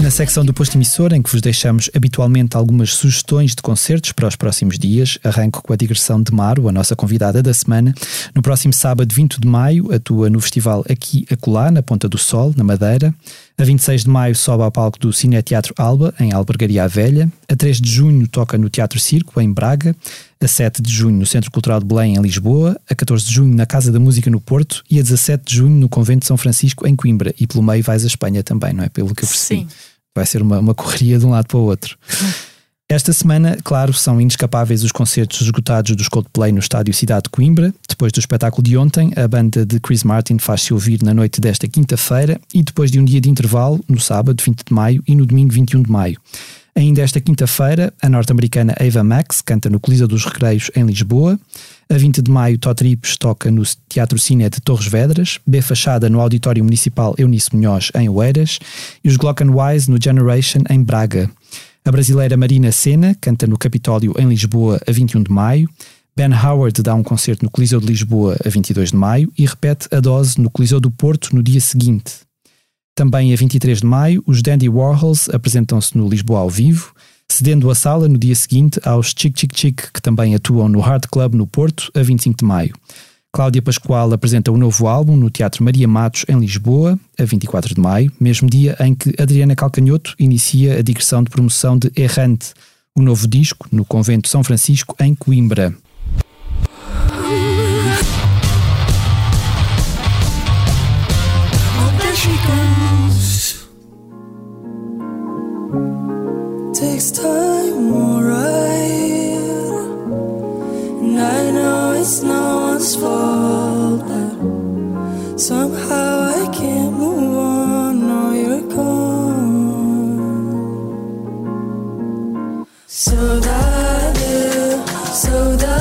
Na secção do posto emissor, em que vos deixamos habitualmente algumas sugestões de concertos para os próximos dias, arranco com a digressão de Maro, a nossa convidada da semana. No próximo sábado, 20 de maio, atua no festival Aqui Acolá, na Ponta do Sol, na Madeira. A 26 de maio sobe ao palco do Cine Teatro Alba, em Albergaria Velha. A 3 de junho toca no Teatro Circo, em Braga. A 7 de junho no Centro Cultural de Belém, em Lisboa. A 14 de junho na Casa da Música, no Porto. E a 17 de junho no Convento de São Francisco, em Coimbra. E pelo meio vais à Espanha também, não é? Pelo que eu percebi. Sim. Vai ser uma, uma correria de um lado para o outro. Esta semana, claro, são inescapáveis os concertos esgotados dos Coldplay no estádio Cidade de Coimbra. Depois do espetáculo de ontem, a banda de Chris Martin faz-se ouvir na noite desta quinta-feira e depois de um dia de intervalo, no sábado, 20 de maio, e no domingo, 21 de maio. Ainda esta quinta-feira, a norte-americana Ava Max canta no Coliseu dos Recreios, em Lisboa. A 20 de maio, Tó Trips toca no Teatro Cine de Torres Vedras. B Fachada no Auditório Municipal Eunice Munhoz, em Oeiras. E os Glockenwise no Generation, em Braga. A brasileira Marina Senna canta no Capitólio, em Lisboa, a 21 de maio. Ben Howard dá um concerto no Coliseu de Lisboa, a 22 de maio. E repete a dose no Coliseu do Porto, no dia seguinte. Também a 23 de maio, os Dandy Warhols apresentam-se no Lisboa ao vivo, cedendo a sala no dia seguinte aos Chick Chick Chick, que também atuam no Hard Club no Porto, a 25 de maio. Cláudia Pascoal apresenta o novo álbum no Teatro Maria Matos, em Lisboa, a 24 de maio, mesmo dia em que Adriana Calcanhoto inicia a digressão de promoção de Errante, o novo disco, no Convento São Francisco, em Coimbra. Somehow I can't move on. Now you're gone. Saudade, saudade.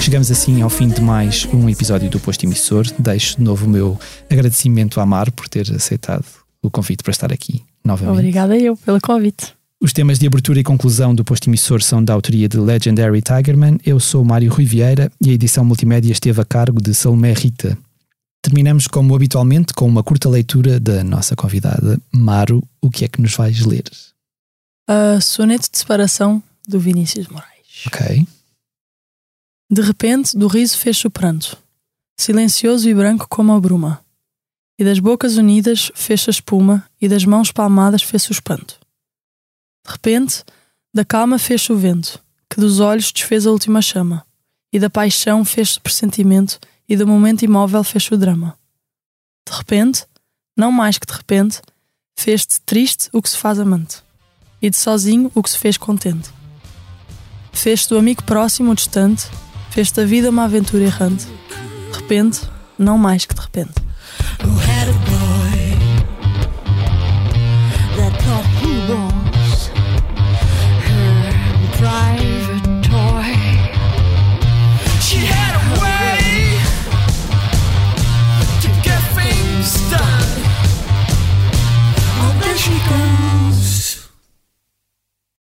Chegamos assim ao fim de mais um episódio do Posto Emissor. Deixo de novo o meu agradecimento à Mar por ter aceitado o convite para estar aqui novamente. Obrigada eu pelo convite. Os temas de abertura e conclusão do Posto Emissor são da autoria de Legendary Tigerman. Eu sou Mário Rui Vieira e a edição multimédia esteve a cargo de Salomé Rita. Terminamos, como habitualmente, com uma curta leitura da nossa convidada. Maro, o que é que nos vais ler? A soneto de separação do Vinícius Moraes. Ok. De repente, do riso fez-se o pranto, silencioso e branco como a bruma. E das bocas unidas fez-se a espuma, e das mãos palmadas fez-se o espanto. De repente, da calma fez-se o vento, que dos olhos desfez a última chama, e da paixão fez-se o pressentimento, e do momento imóvel fez-se o drama. De repente, não mais que de repente, fez-te triste o que se faz amante, e de sozinho o que se fez contente. Fez-te do amigo próximo o distante, fez-te a vida uma aventura errante. De repente, não mais que de repente.